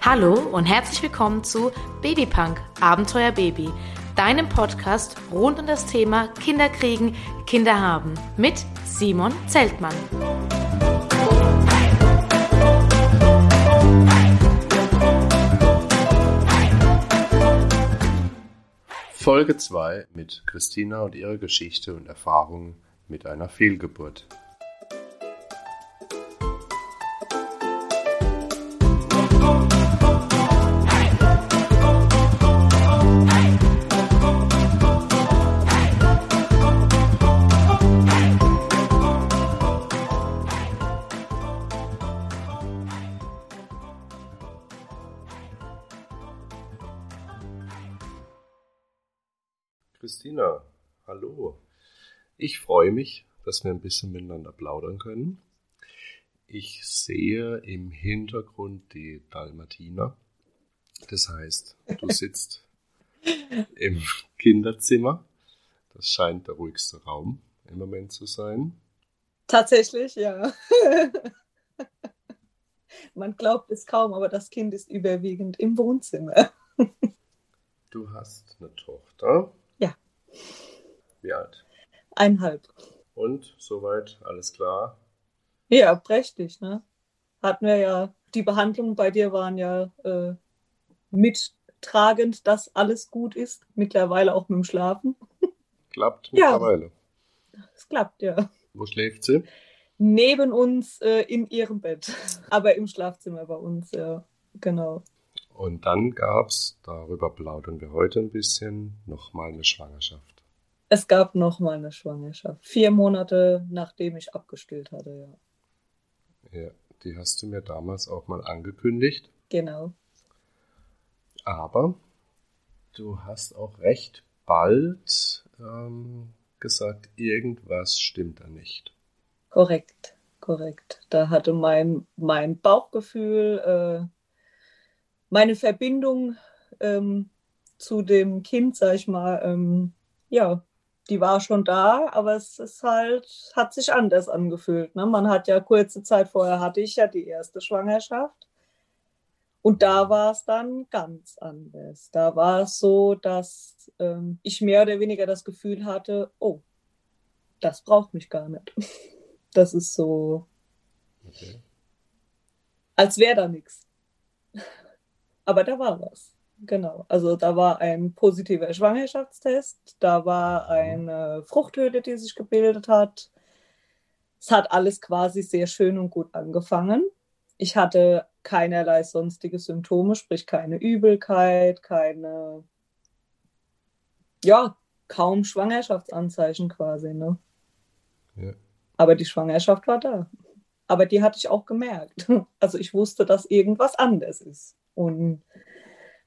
Hallo und herzlich willkommen zu Babypunk Abenteuer Baby, deinem Podcast rund um das Thema Kinderkriegen, Kinder haben mit Simon Zeltmann. Folge 2 mit Christina und ihrer Geschichte und Erfahrungen mit einer Fehlgeburt. Ich freue mich, dass wir ein bisschen miteinander plaudern können. Ich sehe im Hintergrund die Dalmatiner. Das heißt, du sitzt im Kinderzimmer. Das scheint der ruhigste Raum im Moment zu sein. Tatsächlich, ja. Man glaubt es kaum, aber das Kind ist überwiegend im Wohnzimmer. Du hast eine Tochter. Wie alt? Einhalb. Und soweit alles klar? Ja, prächtig, ne? Hatten wir ja, die Behandlungen bei dir waren ja äh, mittragend, dass alles gut ist. Mittlerweile auch mit dem Schlafen. Klappt mittlerweile. Ja, es klappt, ja. Wo schläft sie? Neben uns äh, in ihrem Bett. Aber im Schlafzimmer bei uns, ja. Genau. Und dann gab es, darüber plaudern wir heute ein bisschen, nochmal eine Schwangerschaft. Es gab noch mal eine Schwangerschaft. Vier Monate nachdem ich abgestillt hatte, ja. Ja, die hast du mir damals auch mal angekündigt. Genau. Aber du hast auch recht bald ähm, gesagt, irgendwas stimmt da nicht. Korrekt, korrekt. Da hatte mein, mein Bauchgefühl, äh, meine Verbindung ähm, zu dem Kind, sag ich mal, ähm, ja, die war schon da, aber es ist halt, hat sich anders angefühlt. Ne? Man hat ja kurze Zeit vorher hatte ich ja die erste Schwangerschaft. Und da war es dann ganz anders. Da war es so, dass ähm, ich mehr oder weniger das Gefühl hatte, oh, das braucht mich gar nicht. Das ist so, okay. als wäre da nichts. Aber da war was. Genau, also da war ein positiver Schwangerschaftstest, da war eine Fruchthöhle, die sich gebildet hat. Es hat alles quasi sehr schön und gut angefangen. Ich hatte keinerlei sonstige Symptome, sprich keine Übelkeit, keine, ja, kaum Schwangerschaftsanzeichen quasi. Ne? Ja. Aber die Schwangerschaft war da. Aber die hatte ich auch gemerkt. Also ich wusste, dass irgendwas anders ist. Und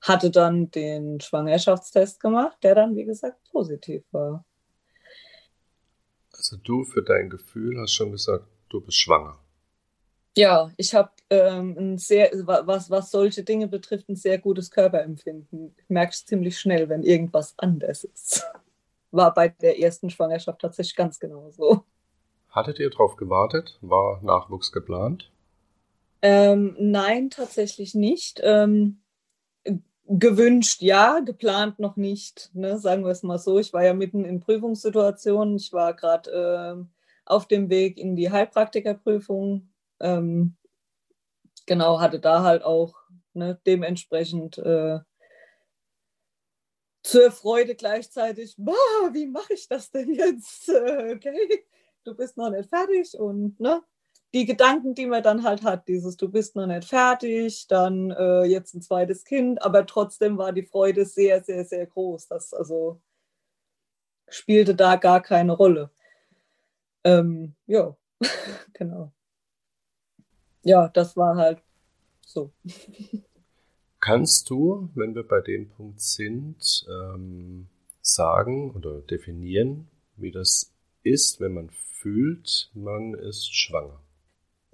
hatte dann den Schwangerschaftstest gemacht, der dann, wie gesagt, positiv war. Also du für dein Gefühl hast schon gesagt, du bist schwanger. Ja, ich habe ähm, ein sehr, was, was solche Dinge betrifft, ein sehr gutes Körperempfinden. Ich merke es ziemlich schnell, wenn irgendwas anders ist. War bei der ersten Schwangerschaft tatsächlich ganz genau so. Hattet ihr darauf gewartet? War Nachwuchs geplant? Ähm, nein, tatsächlich nicht. Ähm, gewünscht ja, geplant noch nicht, ne? sagen wir es mal so. Ich war ja mitten in Prüfungssituationen. Ich war gerade äh, auf dem Weg in die Heilpraktikerprüfung. Ähm, genau, hatte da halt auch ne, dementsprechend äh, zur Freude gleichzeitig, wie mache ich das denn jetzt? Äh, okay, du bist noch nicht fertig und ne, die Gedanken, die man dann halt hat, dieses du bist noch nicht fertig, dann äh, jetzt ein zweites Kind, aber trotzdem war die Freude sehr, sehr, sehr groß. Das also spielte da gar keine Rolle. Ähm, ja, genau. Ja, das war halt so. Kannst du, wenn wir bei dem Punkt sind, ähm, sagen oder definieren, wie das ist, wenn man fühlt, man ist schwanger?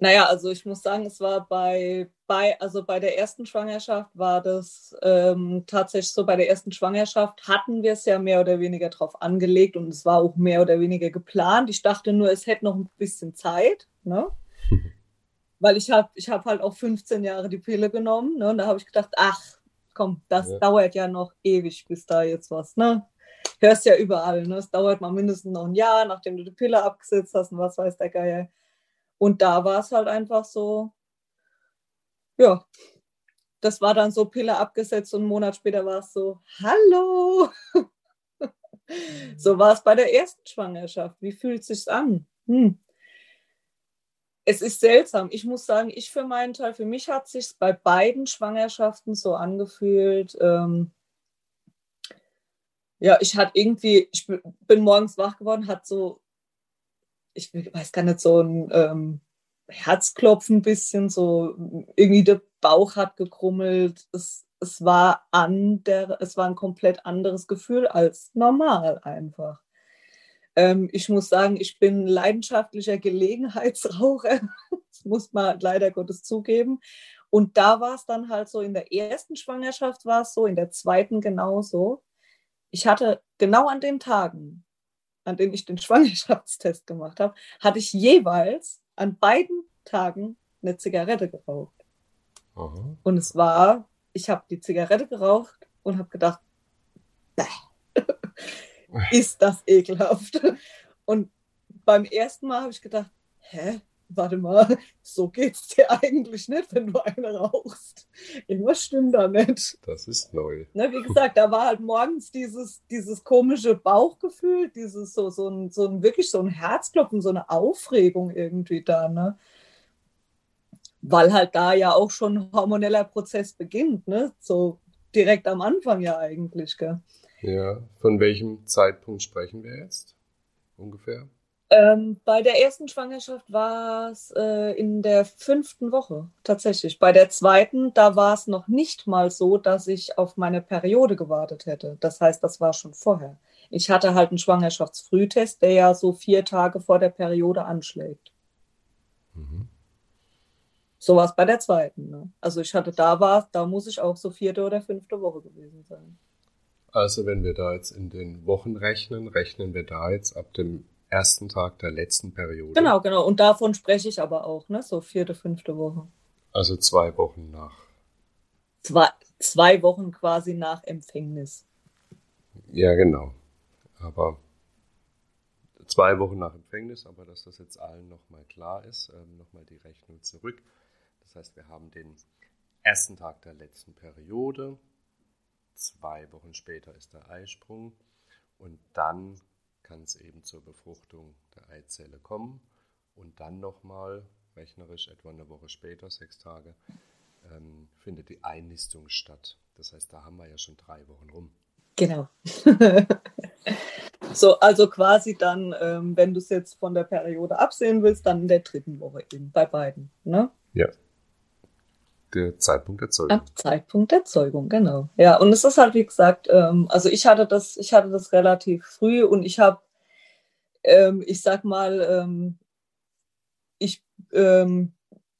Naja, also ich muss sagen, es war bei bei, also bei der ersten Schwangerschaft war das ähm, tatsächlich so, bei der ersten Schwangerschaft hatten wir es ja mehr oder weniger drauf angelegt und es war auch mehr oder weniger geplant. Ich dachte nur, es hätte noch ein bisschen Zeit, ne? Weil ich habe ich hab halt auch 15 Jahre die Pille genommen, ne? Und da habe ich gedacht, ach, komm, das ja. dauert ja noch ewig, bis da jetzt was, ne? Hörst ja überall, ne? Es dauert mal mindestens noch ein Jahr, nachdem du die Pille abgesetzt hast und was weiß der Geier. Und da war es halt einfach so, ja, das war dann so Pille abgesetzt und einen Monat später war es so, hallo. so war es bei der ersten Schwangerschaft. Wie fühlt es sich an? Hm. Es ist seltsam. Ich muss sagen, ich für meinen Teil, für mich hat es sich bei beiden Schwangerschaften so angefühlt. Ähm, ja, ich hatte irgendwie, ich bin morgens wach geworden, hat so, ich weiß gar nicht, so ein ähm, Herzklopfen ein bisschen, so irgendwie der Bauch hat gekrummelt. Es, es, war an der, es war ein komplett anderes Gefühl als normal einfach. Ähm, ich muss sagen, ich bin leidenschaftlicher Gelegenheitsraucher. Das muss man leider Gottes zugeben. Und da war es dann halt so, in der ersten Schwangerschaft war es so, in der zweiten genauso. Ich hatte genau an den Tagen, an denen ich den Schwangerschaftstest gemacht habe, hatte ich jeweils an beiden Tagen eine Zigarette geraucht. Aha. Und es war, ich habe die Zigarette geraucht und habe gedacht, ist das ekelhaft. Und beim ersten Mal habe ich gedacht, hä, warte mal, so geht's dir eigentlich nicht, wenn du eine rauchst. Irgendwas stimmt da nicht. Das ist neu. Ne, wie gesagt, da war halt morgens dieses, dieses komische Bauchgefühl, dieses so, so, ein, so ein wirklich so ein Herzklopfen, so eine Aufregung irgendwie da. Ne? weil halt da ja auch schon ein hormoneller Prozess beginnt, ne? So direkt am Anfang ja eigentlich, gell? Ja, von welchem Zeitpunkt sprechen wir jetzt ungefähr? Ähm, bei der ersten Schwangerschaft war es äh, in der fünften Woche tatsächlich. Bei der zweiten, da war es noch nicht mal so, dass ich auf meine Periode gewartet hätte. Das heißt, das war schon vorher. Ich hatte halt einen Schwangerschaftsfrühtest, der ja so vier Tage vor der Periode anschlägt. Mhm. So war es bei der zweiten. Ne? Also ich hatte da war, da muss ich auch so vierte oder fünfte Woche gewesen sein. Also wenn wir da jetzt in den Wochen rechnen, rechnen wir da jetzt ab dem ersten Tag der letzten Periode. Genau, genau. Und davon spreche ich aber auch, ne? So vierte, fünfte Woche. Also zwei Wochen nach. Zwei, zwei Wochen quasi nach Empfängnis. Ja, genau. Aber zwei Wochen nach Empfängnis, aber dass das jetzt allen nochmal klar ist, ähm, nochmal die Rechnung zurück. Das heißt, wir haben den ersten Tag der letzten Periode, zwei Wochen später ist der Eisprung und dann kann es eben zur Befruchtung der Eizelle kommen und dann nochmal, rechnerisch etwa eine Woche später, sechs Tage, ähm, findet die Einnistung statt. Das heißt, da haben wir ja schon drei Wochen rum. Genau. so, also quasi dann, ähm, wenn du es jetzt von der Periode absehen willst, dann in der dritten Woche eben bei beiden. Ne? Ja, der Zeitpunkt der Zeugung. Ab Zeitpunkt der Zeugung, genau. Ja, und es ist halt, wie gesagt, ähm, also ich hatte das, ich hatte das relativ früh und ich habe, ähm, ich sag mal, ähm, ich ähm,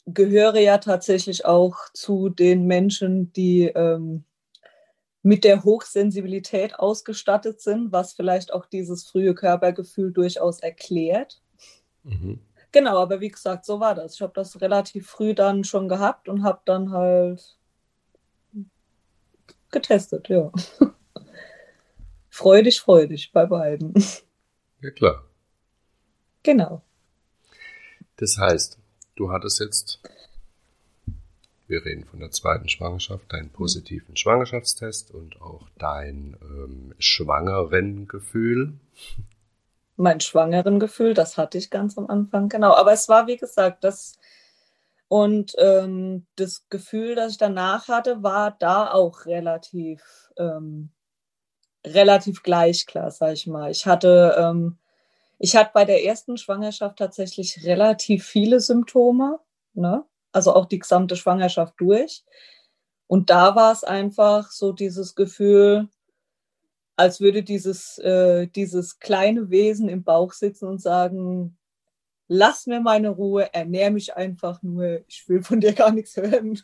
gehöre ja tatsächlich auch zu den Menschen, die ähm, mit der Hochsensibilität ausgestattet sind, was vielleicht auch dieses frühe Körpergefühl durchaus erklärt. Mhm. Genau, aber wie gesagt, so war das. Ich habe das relativ früh dann schon gehabt und habe dann halt getestet, ja. freudig, freudig bei beiden. Ja, klar. Genau. Das heißt, du hattest jetzt, wir reden von der zweiten Schwangerschaft, deinen positiven Schwangerschaftstest und auch dein ähm, schwangeren Gefühl mein schwangeren Gefühl, das hatte ich ganz am Anfang, genau. Aber es war, wie gesagt, das und ähm, das Gefühl, das ich danach hatte, war da auch relativ, ähm, relativ gleich klar, sag ich mal. Ich hatte, ähm, ich hatte bei der ersten Schwangerschaft tatsächlich relativ viele Symptome, ne? also auch die gesamte Schwangerschaft durch. Und da war es einfach so dieses Gefühl, als würde dieses, äh, dieses kleine Wesen im Bauch sitzen und sagen, lass mir meine Ruhe, ernähr mich einfach nur, ich will von dir gar nichts hören.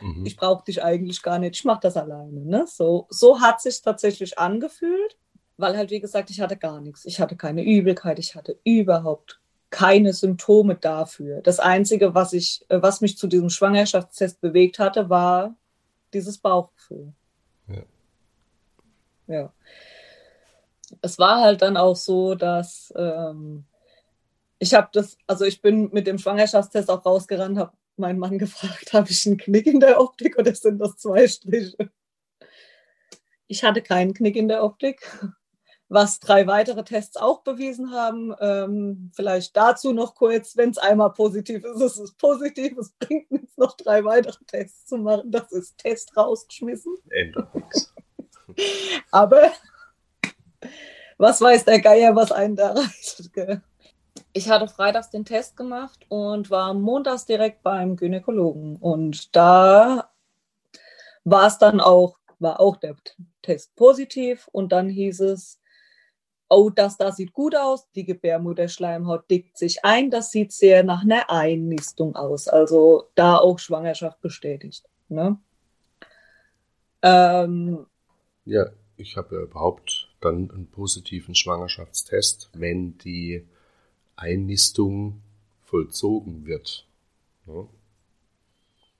Mhm. Ich brauche dich eigentlich gar nicht, ich mache das alleine. Ne? So, so hat sich tatsächlich angefühlt, weil halt, wie gesagt, ich hatte gar nichts. Ich hatte keine Übelkeit, ich hatte überhaupt keine Symptome dafür. Das Einzige, was, ich, äh, was mich zu diesem Schwangerschaftstest bewegt hatte, war dieses Bauchgefühl. Ja. Ja. Es war halt dann auch so, dass ähm, ich habe das, also ich bin mit dem Schwangerschaftstest auch rausgerannt, habe meinen Mann gefragt, habe ich einen Knick in der Optik oder sind das zwei Striche? Ich hatte keinen Knick in der Optik was drei weitere Tests auch bewiesen haben. Ähm, vielleicht dazu noch kurz, wenn es einmal positiv ist, ist es positiv. Es bringt nichts, noch drei weitere Tests zu machen. Das ist Test rausgeschmissen. Ändert. Aber was weiß der Geier, was einen da reicht. Ich hatte freitags den Test gemacht und war montags direkt beim Gynäkologen. Und da war es dann auch, war auch der Test positiv. Und dann hieß es, oh, das da sieht gut aus, die Gebärmutterschleimhaut dickt sich ein, das sieht sehr nach einer Einnistung aus. Also da auch Schwangerschaft bestätigt. Ne? Ähm, ja, ich habe ja überhaupt dann einen positiven Schwangerschaftstest, wenn die Einnistung vollzogen wird. Ne?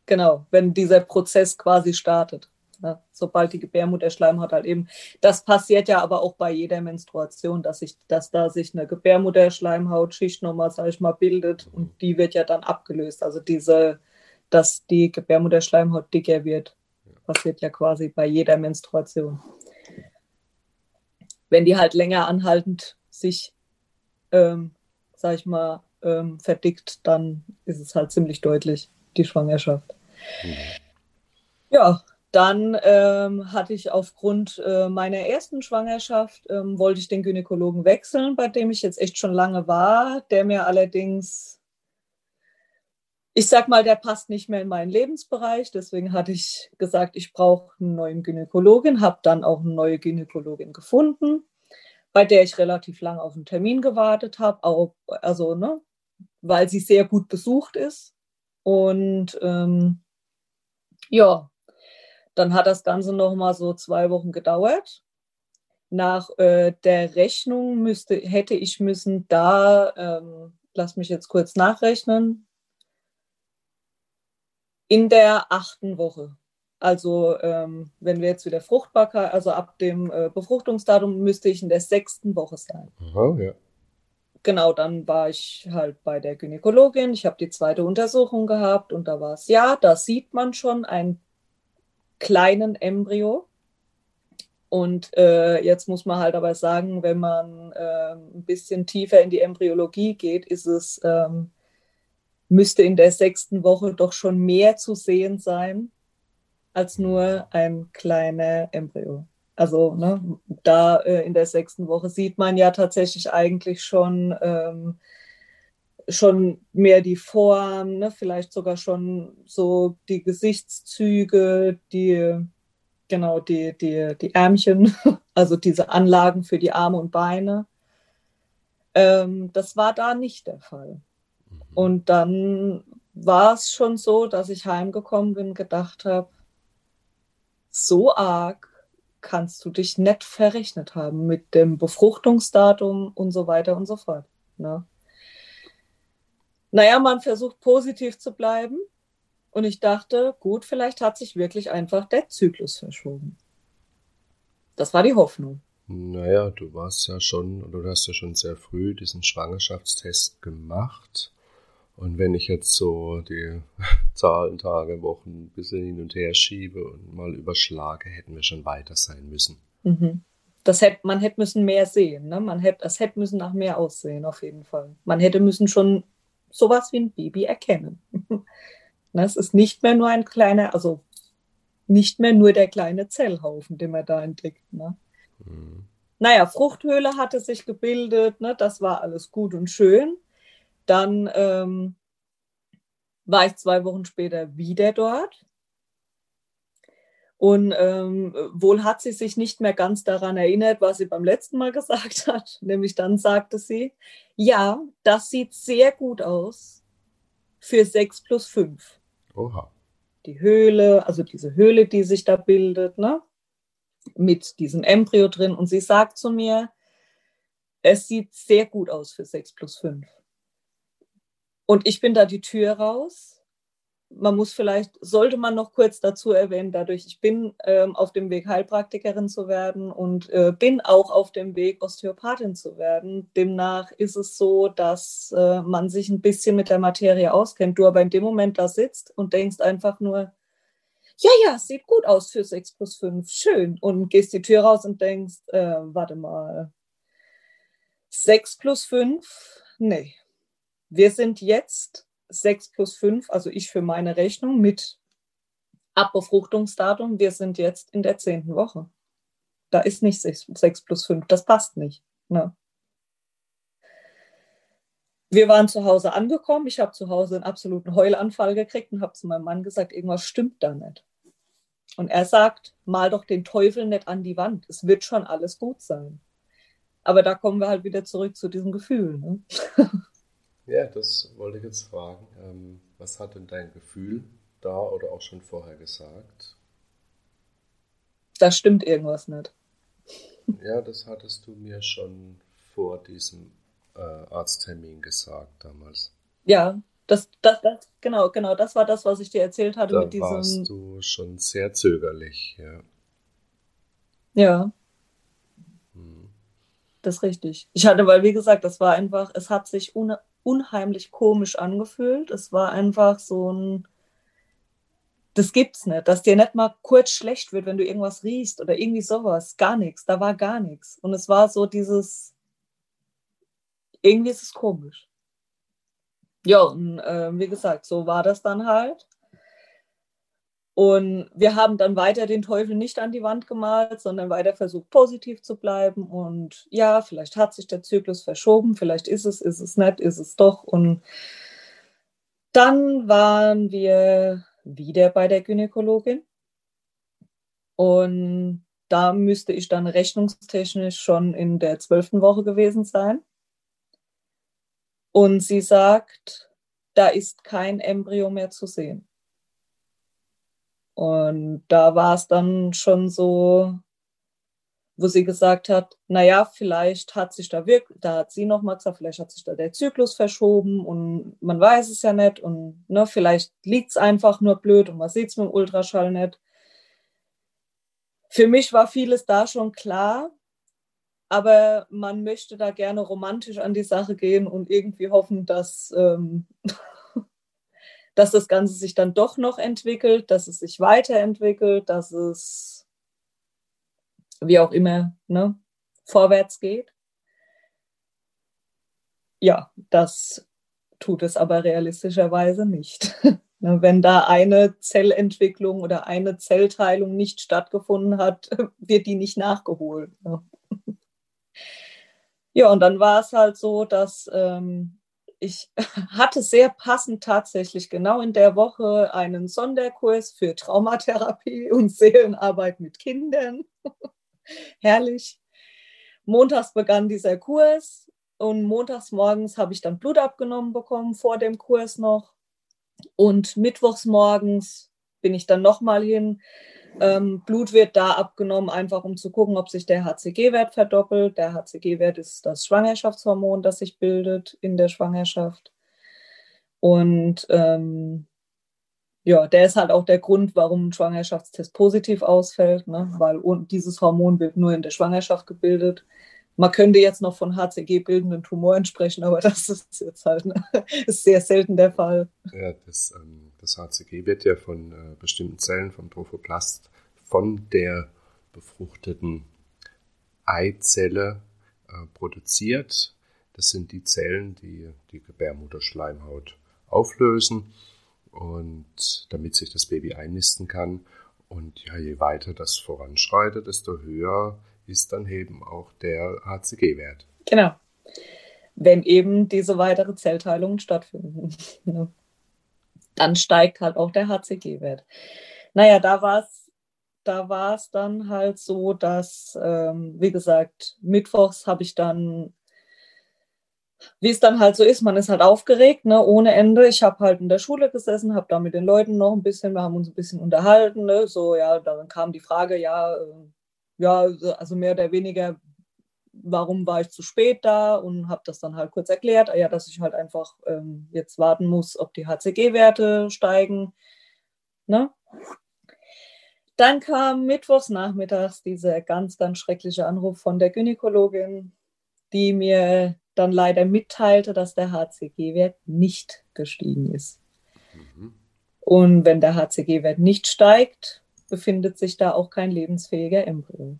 Genau, wenn dieser Prozess quasi startet. Ne? Sobald die Gebärmutterschleimhaut halt eben, das passiert ja aber auch bei jeder Menstruation, dass, sich, dass da sich eine Gebärmutterschleimhautschicht nochmal, sag ich mal, bildet und die wird ja dann abgelöst. Also diese, dass die Gebärmutterschleimhaut dicker wird, passiert ja quasi bei jeder Menstruation. Wenn die halt länger anhaltend sich, ähm, sag ich mal, ähm, verdickt, dann ist es halt ziemlich deutlich, die Schwangerschaft. Mhm. Ja, dann ähm, hatte ich aufgrund äh, meiner ersten Schwangerschaft, ähm, wollte ich den Gynäkologen wechseln, bei dem ich jetzt echt schon lange war, der mir allerdings, ich sag mal, der passt nicht mehr in meinen Lebensbereich. Deswegen hatte ich gesagt, ich brauche einen neuen Gynäkologen, habe dann auch eine neue Gynäkologin gefunden, bei der ich relativ lange auf einen Termin gewartet habe, also, ne, weil sie sehr gut besucht ist. Und ähm, ja, dann hat das Ganze noch mal so zwei Wochen gedauert. Nach äh, der Rechnung müsste, hätte ich müssen da, ähm, lass mich jetzt kurz nachrechnen, in der achten Woche. Also ähm, wenn wir jetzt wieder Fruchtbarkeit, also ab dem äh, Befruchtungsdatum müsste ich in der sechsten Woche sein. Oh, ja. Genau, dann war ich halt bei der Gynäkologin. Ich habe die zweite Untersuchung gehabt und da war es, ja, da sieht man schon ein kleinen Embryo. Und äh, jetzt muss man halt aber sagen, wenn man äh, ein bisschen tiefer in die Embryologie geht, ist es, ähm, müsste in der sechsten Woche doch schon mehr zu sehen sein als nur ein kleiner Embryo. Also ne, da äh, in der sechsten Woche sieht man ja tatsächlich eigentlich schon, ähm, schon mehr die Form, ne? vielleicht sogar schon so die Gesichtszüge, die, genau, die, die, die Ärmchen, also diese Anlagen für die Arme und Beine. Ähm, das war da nicht der Fall. Mhm. Und dann war es schon so, dass ich heimgekommen bin, gedacht habe, so arg kannst du dich nicht verrechnet haben mit dem Befruchtungsdatum und so weiter und so fort. Ne? naja, man versucht positiv zu bleiben. Und ich dachte, gut, vielleicht hat sich wirklich einfach der Zyklus verschoben. Das war die Hoffnung. Naja, du warst ja schon, du hast ja schon sehr früh diesen Schwangerschaftstest gemacht. Und wenn ich jetzt so die Zahlen, Tage, Wochen ein bisschen hin und her schiebe und mal überschlage, hätten wir schon weiter sein müssen. Mhm. Das hätte, man hätte müssen mehr sehen. Ne? Man hätte, das hätte müssen nach mehr aussehen, auf jeden Fall. Man hätte müssen schon sowas wie ein Baby erkennen. Es ist nicht mehr nur ein kleiner, also nicht mehr nur der kleine Zellhaufen, den man da entdeckt. Ne? Mhm. Naja, Fruchthöhle hatte sich gebildet, ne? das war alles gut und schön. Dann ähm, war ich zwei Wochen später wieder dort und ähm, wohl hat sie sich nicht mehr ganz daran erinnert, was sie beim letzten Mal gesagt hat. Nämlich dann sagte sie, ja, das sieht sehr gut aus für 6 plus 5. Oha. die Höhle, also diese Höhle, die sich da bildet, ne? mit diesem Embryo drin. Und sie sagt zu mir, es sieht sehr gut aus für 6 plus 5. Und ich bin da die Tür raus man muss vielleicht, sollte man noch kurz dazu erwähnen, dadurch, ich bin ähm, auf dem Weg, Heilpraktikerin zu werden und äh, bin auch auf dem Weg, Osteopathin zu werden. Demnach ist es so, dass äh, man sich ein bisschen mit der Materie auskennt. Du aber in dem Moment da sitzt und denkst einfach nur, ja, ja, sieht gut aus für 6 plus 5, schön. Und gehst die Tür raus und denkst, äh, warte mal, 6 plus 5, nee. Wir sind jetzt 6 plus 5, also ich für meine Rechnung mit Abbefruchtungsdatum, wir sind jetzt in der zehnten Woche. Da ist nicht 6, 6 plus 5, das passt nicht. Ne? Wir waren zu Hause angekommen. Ich habe zu Hause einen absoluten Heulanfall gekriegt und habe zu meinem Mann gesagt, irgendwas stimmt da nicht. Und er sagt, mal doch den Teufel nicht an die Wand. Es wird schon alles gut sein. Aber da kommen wir halt wieder zurück zu diesem Gefühl. Ne? Ja, das wollte ich jetzt fragen. Ähm, was hat denn dein Gefühl da oder auch schon vorher gesagt? Da stimmt irgendwas nicht. Ja, das hattest du mir schon vor diesem äh, Arzttermin gesagt damals. Ja, das, das, das, genau, genau, das war das, was ich dir erzählt hatte da mit diesem. warst du schon sehr zögerlich, ja. Ja. Das ist richtig. Ich hatte, weil wie gesagt, das war einfach, es hat sich un unheimlich komisch angefühlt. Es war einfach so ein, das gibt's nicht, dass dir nicht mal kurz schlecht wird, wenn du irgendwas riechst oder irgendwie sowas. Gar nichts, da war gar nichts. Und es war so dieses, irgendwie ist es komisch. Ja, und äh, wie gesagt, so war das dann halt. Und wir haben dann weiter den Teufel nicht an die Wand gemalt, sondern weiter versucht, positiv zu bleiben. Und ja, vielleicht hat sich der Zyklus verschoben, vielleicht ist es, ist es nicht, ist es doch. Und dann waren wir wieder bei der Gynäkologin. Und da müsste ich dann rechnungstechnisch schon in der zwölften Woche gewesen sein. Und sie sagt, da ist kein Embryo mehr zu sehen. Und da war es dann schon so, wo sie gesagt hat, naja, vielleicht hat sich da wirklich, da hat sie nochmal gesagt, vielleicht hat sich da der Zyklus verschoben und man weiß es ja nicht und ne, vielleicht liegt es einfach nur blöd und man sieht es mit dem Ultraschall nicht. Für mich war vieles da schon klar, aber man möchte da gerne romantisch an die Sache gehen und irgendwie hoffen, dass ähm, dass das Ganze sich dann doch noch entwickelt, dass es sich weiterentwickelt, dass es wie auch immer ne, vorwärts geht. Ja, das tut es aber realistischerweise nicht. Ne, wenn da eine Zellentwicklung oder eine Zellteilung nicht stattgefunden hat, wird die nicht nachgeholt. Ne. Ja, und dann war es halt so, dass ähm, ich hatte sehr passend tatsächlich genau in der Woche einen Sonderkurs für Traumatherapie und Seelenarbeit mit Kindern. Herrlich. Montags begann dieser Kurs und montags morgens habe ich dann Blut abgenommen bekommen, vor dem Kurs noch. Und mittwochs morgens bin ich dann nochmal hin ähm, Blut wird da abgenommen, einfach um zu gucken, ob sich der HCG-Wert verdoppelt. Der HCG-Wert ist das Schwangerschaftshormon, das sich bildet in der Schwangerschaft. Und ähm, ja, der ist halt auch der Grund, warum ein Schwangerschaftstest positiv ausfällt, ne? weil dieses Hormon wird nur in der Schwangerschaft gebildet. Man könnte jetzt noch von HCG-bildenden Tumoren sprechen, aber das ist jetzt halt ne? ist sehr selten der Fall. Ja, das ähm das HCG wird ja von äh, bestimmten Zellen vom Trophoplast von der befruchteten Eizelle äh, produziert. Das sind die Zellen, die die Gebärmutterschleimhaut auflösen und damit sich das Baby einnisten kann. Und ja, je weiter das voranschreitet, desto höher ist dann eben auch der HCG-Wert. Genau. Wenn eben diese weitere Zellteilungen stattfinden. dann steigt halt auch der HCG-Wert. Naja, da war es da war dann halt so, dass, ähm, wie gesagt, mittwochs habe ich dann wie es dann halt so ist, man ist halt aufgeregt, ne, ohne Ende. Ich habe halt in der Schule gesessen, habe da mit den Leuten noch ein bisschen, wir haben uns ein bisschen unterhalten, ne, so, ja, dann kam die Frage, ja, äh, ja, also mehr oder weniger, warum war ich zu spät da und habe das dann halt kurz erklärt, ja, dass ich halt einfach ähm, jetzt warten muss, ob die HCG-Werte steigen, ne. Dann kam mittwochs nachmittags dieser ganz, ganz schreckliche Anruf von der Gynäkologin, die mir dann leider mitteilte, dass der HCG-Wert nicht gestiegen ist. Mhm. Und wenn der HCG-Wert nicht steigt, befindet sich da auch kein lebensfähiger Embryo.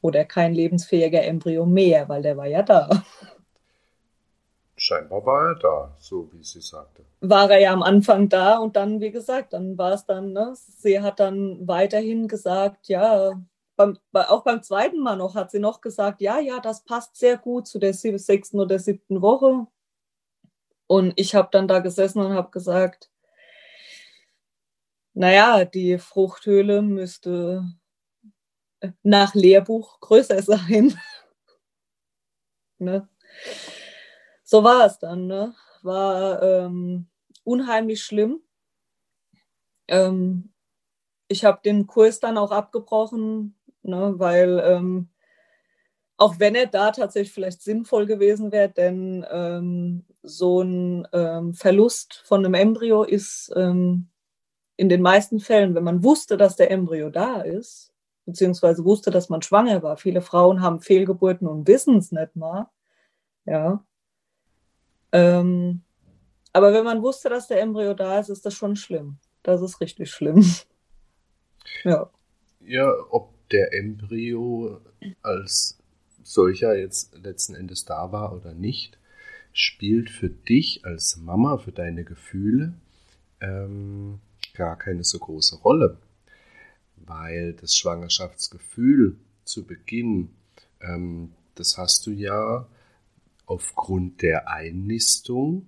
Oder kein lebensfähiger Embryo mehr, weil der war ja da. Scheinbar war er da, so wie sie sagte. War er ja am Anfang da und dann, wie gesagt, dann war es dann, ne, sie hat dann weiterhin gesagt, ja, beim, auch beim zweiten Mal noch hat sie noch gesagt, ja, ja, das passt sehr gut zu der sechsten oder siebten Woche. Und ich habe dann da gesessen und habe gesagt, naja, die Fruchthöhle müsste nach Lehrbuch größer sein. ne? So war es dann. Ne? War ähm, unheimlich schlimm. Ähm, ich habe den Kurs dann auch abgebrochen, ne, weil ähm, auch wenn er da tatsächlich vielleicht sinnvoll gewesen wäre, denn ähm, so ein ähm, Verlust von einem Embryo ist ähm, in den meisten Fällen, wenn man wusste, dass der Embryo da ist, beziehungsweise wusste, dass man schwanger war. Viele Frauen haben Fehlgeburten und wissen es nicht mal. Ja. Ähm, aber wenn man wusste, dass der Embryo da ist, ist das schon schlimm. Das ist richtig schlimm. ja. Ja, ob der Embryo als solcher jetzt letzten Endes da war oder nicht, spielt für dich als Mama, für deine Gefühle ähm, gar keine so große Rolle, weil das Schwangerschaftsgefühl zu Beginn, ähm, das hast du ja aufgrund der Einnistung,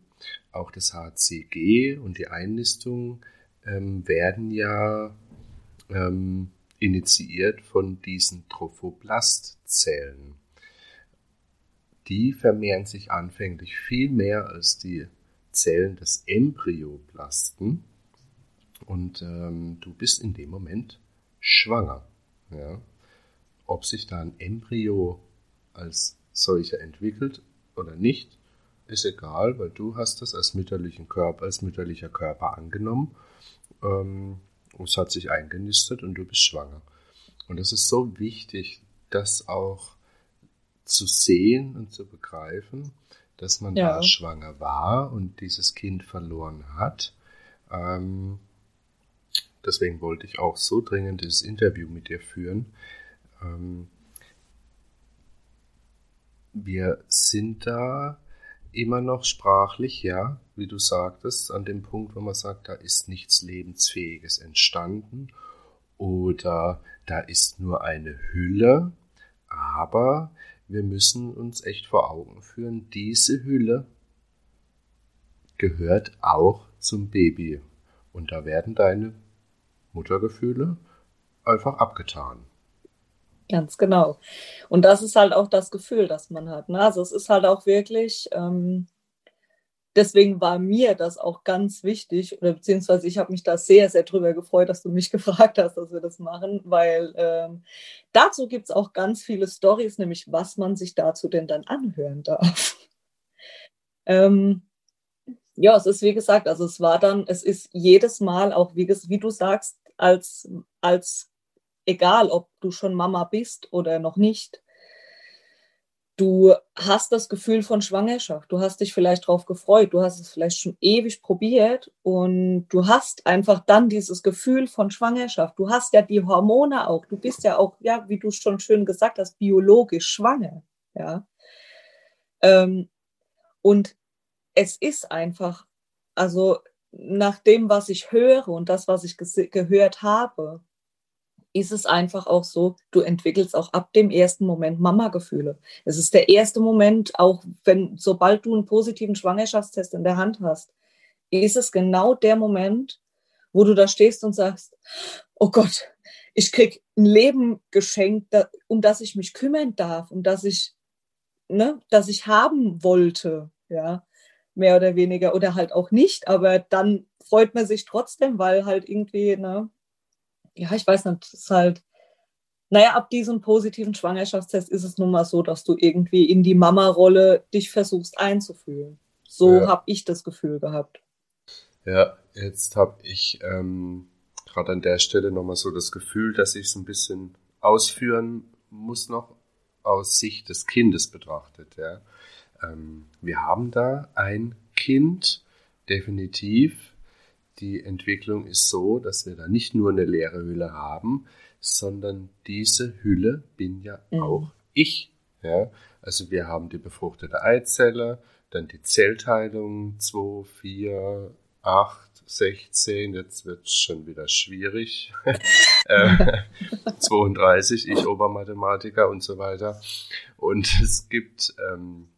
auch das HCG und die Einnistung ähm, werden ja ähm, initiiert von diesen Trophoblastzellen. Die vermehren sich anfänglich viel mehr als die Zellen des Embryoblasten und ähm, du bist in dem Moment schwanger. Ja? Ob sich da ein Embryo als solcher entwickelt oder nicht, ist egal, weil du hast es als mütterlichen Körper, als mütterlicher Körper angenommen. Ähm, es hat sich eingenistet und du bist schwanger. Und es ist so wichtig, das auch zu sehen und zu begreifen, dass man ja. da schwanger war und dieses Kind verloren hat. Ähm, deswegen wollte ich auch so dringend dieses Interview mit dir führen. Ähm, wir sind da immer noch sprachlich, ja, wie du sagtest, an dem Punkt, wo man sagt, da ist nichts Lebensfähiges entstanden oder da ist nur eine Hülle, aber wir müssen uns echt vor Augen führen, diese Hülle gehört auch zum Baby und da werden deine Muttergefühle einfach abgetan. Ganz genau. Und das ist halt auch das Gefühl, das man hat. Ne? Also es ist halt auch wirklich, ähm, deswegen war mir das auch ganz wichtig, oder beziehungsweise ich habe mich da sehr, sehr drüber gefreut, dass du mich gefragt hast, dass wir das machen, weil ähm, dazu gibt es auch ganz viele Stories, nämlich was man sich dazu denn dann anhören darf. ähm, ja, es ist wie gesagt, also es war dann, es ist jedes Mal auch, wie, wie du sagst, als, als egal ob du schon Mama bist oder noch nicht, du hast das Gefühl von Schwangerschaft. Du hast dich vielleicht darauf gefreut. Du hast es vielleicht schon ewig probiert und du hast einfach dann dieses Gefühl von Schwangerschaft. Du hast ja die Hormone auch. Du bist ja auch, ja, wie du schon schön gesagt hast, biologisch schwanger. Ja. Ähm, und es ist einfach, also nach dem, was ich höre und das, was ich gehört habe, ist es einfach auch so, du entwickelst auch ab dem ersten Moment Mama-Gefühle. Es ist der erste Moment, auch wenn, sobald du einen positiven Schwangerschaftstest in der Hand hast, ist es genau der Moment, wo du da stehst und sagst, oh Gott, ich krieg ein Leben geschenkt, um das ich mich kümmern darf, um das ich ne, das ich haben wollte, ja, mehr oder weniger, oder halt auch nicht, aber dann freut man sich trotzdem, weil halt irgendwie, ne, ja, ich weiß nicht, es ist halt, naja, ab diesem positiven Schwangerschaftstest ist es nun mal so, dass du irgendwie in die Mama-Rolle dich versuchst einzufühlen. So ja. habe ich das Gefühl gehabt. Ja, jetzt habe ich ähm, gerade an der Stelle nochmal so das Gefühl, dass ich es ein bisschen ausführen muss noch aus Sicht des Kindes betrachtet. Ja. Ähm, wir haben da ein Kind, definitiv. Die Entwicklung ist so, dass wir da nicht nur eine leere Hülle haben, sondern diese Hülle bin ja mhm. auch ich. Ja? Also wir haben die befruchtete Eizelle, dann die Zellteilung 2, 4, 8, 16, jetzt wird es schon wieder schwierig. äh, 32, ich Obermathematiker und so weiter. Und es gibt ähm,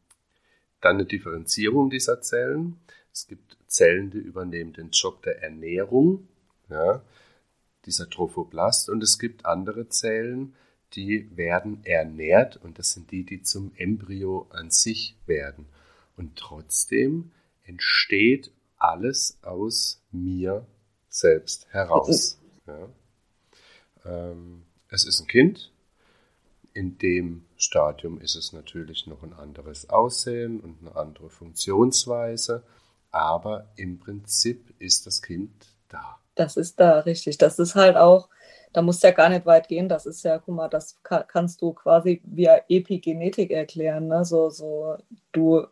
dann eine Differenzierung dieser Zellen. Es gibt Zellen, die übernehmen den Job der Ernährung. Ja dieser Trophoblast. Und es gibt andere Zellen, die werden ernährt und das sind die, die zum Embryo an sich werden. Und trotzdem entsteht alles aus mir selbst heraus. Ja. Ähm, es ist ein Kind. In dem Stadium ist es natürlich noch ein anderes Aussehen und eine andere Funktionsweise, aber im Prinzip ist das Kind da. Das ist da richtig. Das ist halt auch, da musst du ja gar nicht weit gehen. Das ist ja, guck mal, das kann, kannst du quasi via Epigenetik erklären. Ne? So, so, du,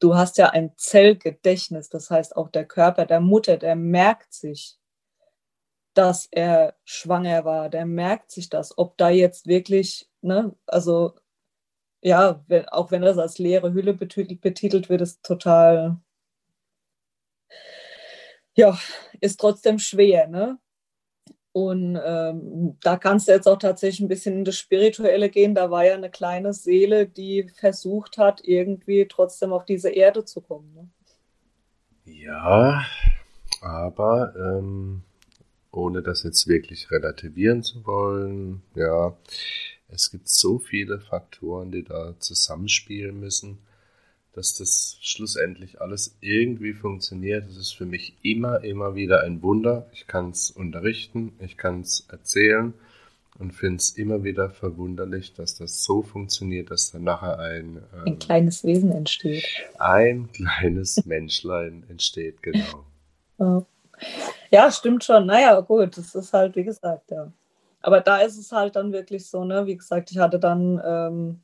du hast ja ein Zellgedächtnis. Das heißt, auch der Körper der Mutter, der merkt sich, dass er schwanger war. Der merkt sich das. Ob da jetzt wirklich, ne, also ja, wenn, auch wenn das als leere Hülle betitelt, betitelt wird, ist total ja, ist trotzdem schwer, ne? Und ähm, da kannst du jetzt auch tatsächlich ein bisschen in das Spirituelle gehen. Da war ja eine kleine Seele, die versucht hat, irgendwie trotzdem auf diese Erde zu kommen. Ne? Ja, aber ähm, ohne das jetzt wirklich relativieren zu wollen, ja, es gibt so viele Faktoren, die da zusammenspielen müssen dass das schlussendlich alles irgendwie funktioniert. Das ist für mich immer, immer wieder ein Wunder. Ich kann es unterrichten, ich kann es erzählen und finde es immer wieder verwunderlich, dass das so funktioniert, dass dann nachher ein, ähm, ein kleines Wesen entsteht. Ein kleines Menschlein entsteht, genau. Ja, stimmt schon. Naja, gut, das ist halt, wie gesagt, ja. Aber da ist es halt dann wirklich so, ne? Wie gesagt, ich hatte dann ähm,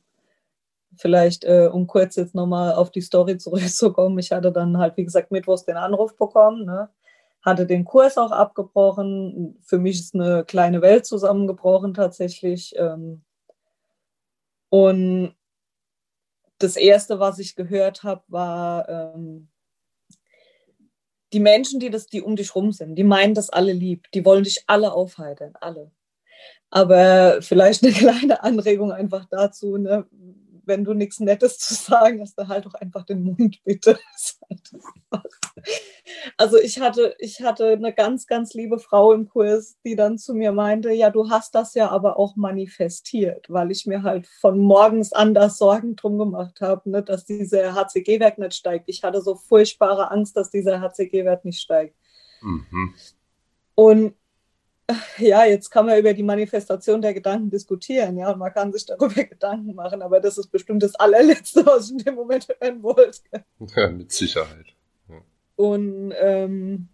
vielleicht, äh, um kurz jetzt nochmal auf die Story zurückzukommen, ich hatte dann halt, wie gesagt, mittwochs den Anruf bekommen, ne? hatte den Kurs auch abgebrochen. Für mich ist eine kleine Welt zusammengebrochen tatsächlich. Ähm, und das Erste, was ich gehört habe, war, ähm, die Menschen, die, das, die um dich rum sind, die meinen das alle lieb, die wollen dich alle aufheitern, alle. Aber vielleicht eine kleine Anregung einfach dazu, ne? wenn du nichts Nettes zu sagen hast, dann halt doch einfach den Mund bitte. Also ich hatte, ich hatte eine ganz, ganz liebe Frau im Kurs, die dann zu mir meinte, ja, du hast das ja aber auch manifestiert, weil ich mir halt von morgens an das Sorgen drum gemacht habe, ne, dass dieser HCG-Wert nicht steigt. Ich hatte so furchtbare Angst, dass dieser HCG-Wert nicht steigt. Mhm. Und ja, jetzt kann man über die Manifestation der Gedanken diskutieren, ja, und man kann sich darüber Gedanken machen, aber das ist bestimmt das allerletzte, was ich in dem Moment hören wollte. Ja, mit Sicherheit. Ja. Und ähm,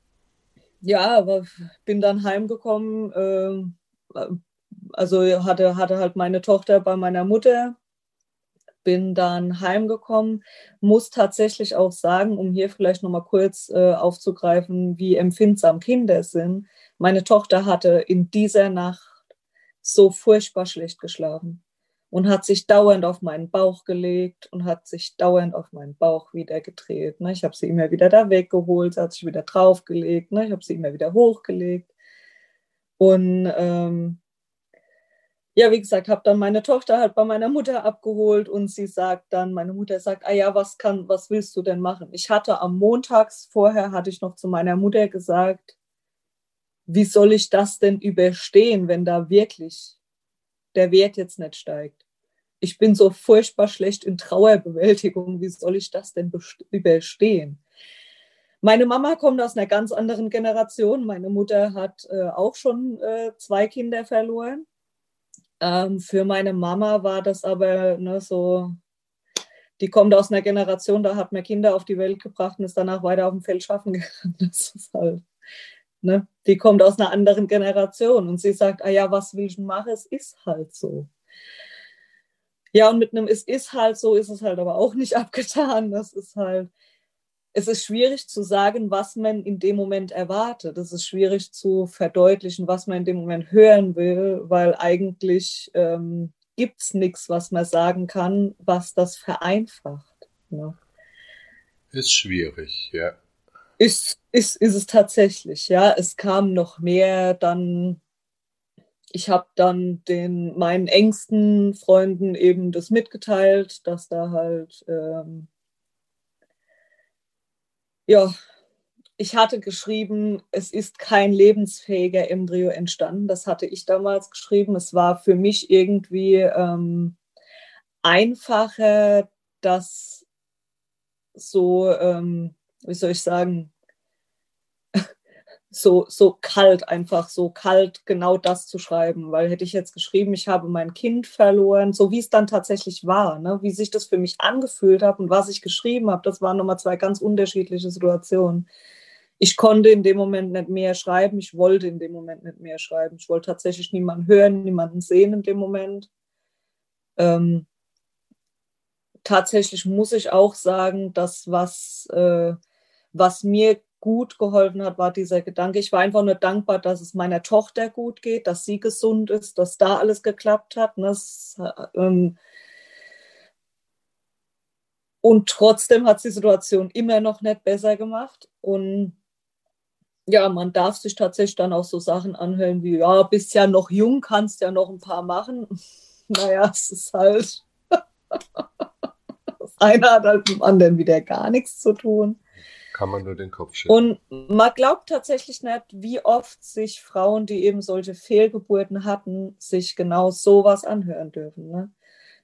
ja, aber bin dann heimgekommen, äh, also hatte, hatte halt meine Tochter bei meiner Mutter, bin dann heimgekommen, muss tatsächlich auch sagen, um hier vielleicht nochmal kurz äh, aufzugreifen, wie empfindsam Kinder sind meine Tochter hatte in dieser Nacht so furchtbar schlecht geschlafen und hat sich dauernd auf meinen Bauch gelegt und hat sich dauernd auf meinen Bauch wieder gedreht. Ne? Ich habe sie immer wieder da weggeholt, sie hat sich wieder draufgelegt, ne? ich habe sie immer wieder hochgelegt. Und ähm, ja, wie gesagt, habe dann meine Tochter halt bei meiner Mutter abgeholt und sie sagt dann, meine Mutter sagt, ah ja, was kann, was willst du denn machen? Ich hatte am Montags vorher, hatte ich noch zu meiner Mutter gesagt, wie soll ich das denn überstehen, wenn da wirklich der Wert jetzt nicht steigt? ich bin so furchtbar schlecht in Trauerbewältigung, wie soll ich das denn überstehen? Meine Mama kommt aus einer ganz anderen Generation. Meine Mutter hat äh, auch schon äh, zwei Kinder verloren. Ähm, für meine Mama war das aber ne, so, die kommt aus einer Generation, da hat man Kinder auf die Welt gebracht und ist danach weiter auf dem Feld schaffen gegangen. Das ist halt, ne, die kommt aus einer anderen Generation und sie sagt, ah ja, was will ich machen? Es ist halt so. Ja, und mit einem Es ist halt so ist es halt aber auch nicht abgetan. Das ist halt, es ist schwierig zu sagen, was man in dem Moment erwartet. Es ist schwierig zu verdeutlichen, was man in dem Moment hören will, weil eigentlich ähm, gibt es nichts, was man sagen kann, was das vereinfacht. Ne? Ist schwierig, ja. Ist, ist, ist es tatsächlich, ja. Es kam noch mehr dann ich habe dann den meinen engsten Freunden eben das mitgeteilt, dass da halt ähm, ja, ich hatte geschrieben, es ist kein lebensfähiger Embryo entstanden. Das hatte ich damals geschrieben. Es war für mich irgendwie ähm, einfacher, das so, ähm, wie soll ich sagen, so, so kalt, einfach so kalt genau das zu schreiben. Weil hätte ich jetzt geschrieben, ich habe mein Kind verloren, so wie es dann tatsächlich war, ne? wie sich das für mich angefühlt hat und was ich geschrieben habe, das waren nochmal zwei ganz unterschiedliche Situationen. Ich konnte in dem Moment nicht mehr schreiben, ich wollte in dem Moment nicht mehr schreiben. Ich wollte tatsächlich niemanden hören, niemanden sehen in dem Moment. Ähm, tatsächlich muss ich auch sagen, dass was, äh, was mir gut geholfen hat, war dieser Gedanke. Ich war einfach nur dankbar, dass es meiner Tochter gut geht, dass sie gesund ist, dass da alles geklappt hat. Ne? Das, ähm, und trotzdem hat die Situation immer noch nicht besser gemacht. Und ja, man darf sich tatsächlich dann auch so Sachen anhören wie, ja, bist ja noch jung, kannst ja noch ein paar machen. Naja, es ist halt, das eine hat halt mit dem anderen wieder gar nichts zu tun kann man nur den Kopf schütteln. Und man glaubt tatsächlich nicht, wie oft sich Frauen, die eben solche Fehlgeburten hatten, sich genau sowas anhören dürfen. Ne?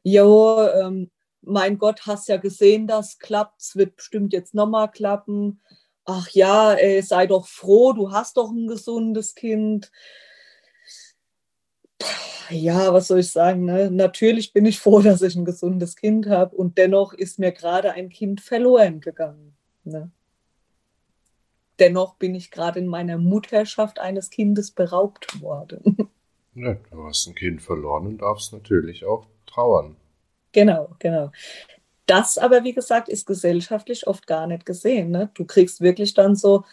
Jo, ähm, mein Gott, hast ja gesehen, das klappt, es wird bestimmt jetzt nochmal klappen. Ach ja, ey, sei doch froh, du hast doch ein gesundes Kind. Ja, was soll ich sagen? Ne? Natürlich bin ich froh, dass ich ein gesundes Kind habe und dennoch ist mir gerade ein Kind verloren gegangen. Ne? Dennoch bin ich gerade in meiner Mutterschaft eines Kindes beraubt worden. Ja, du hast ein Kind verloren und darfst natürlich auch trauern. Genau, genau. Das aber, wie gesagt, ist gesellschaftlich oft gar nicht gesehen. Ne? Du kriegst wirklich dann so,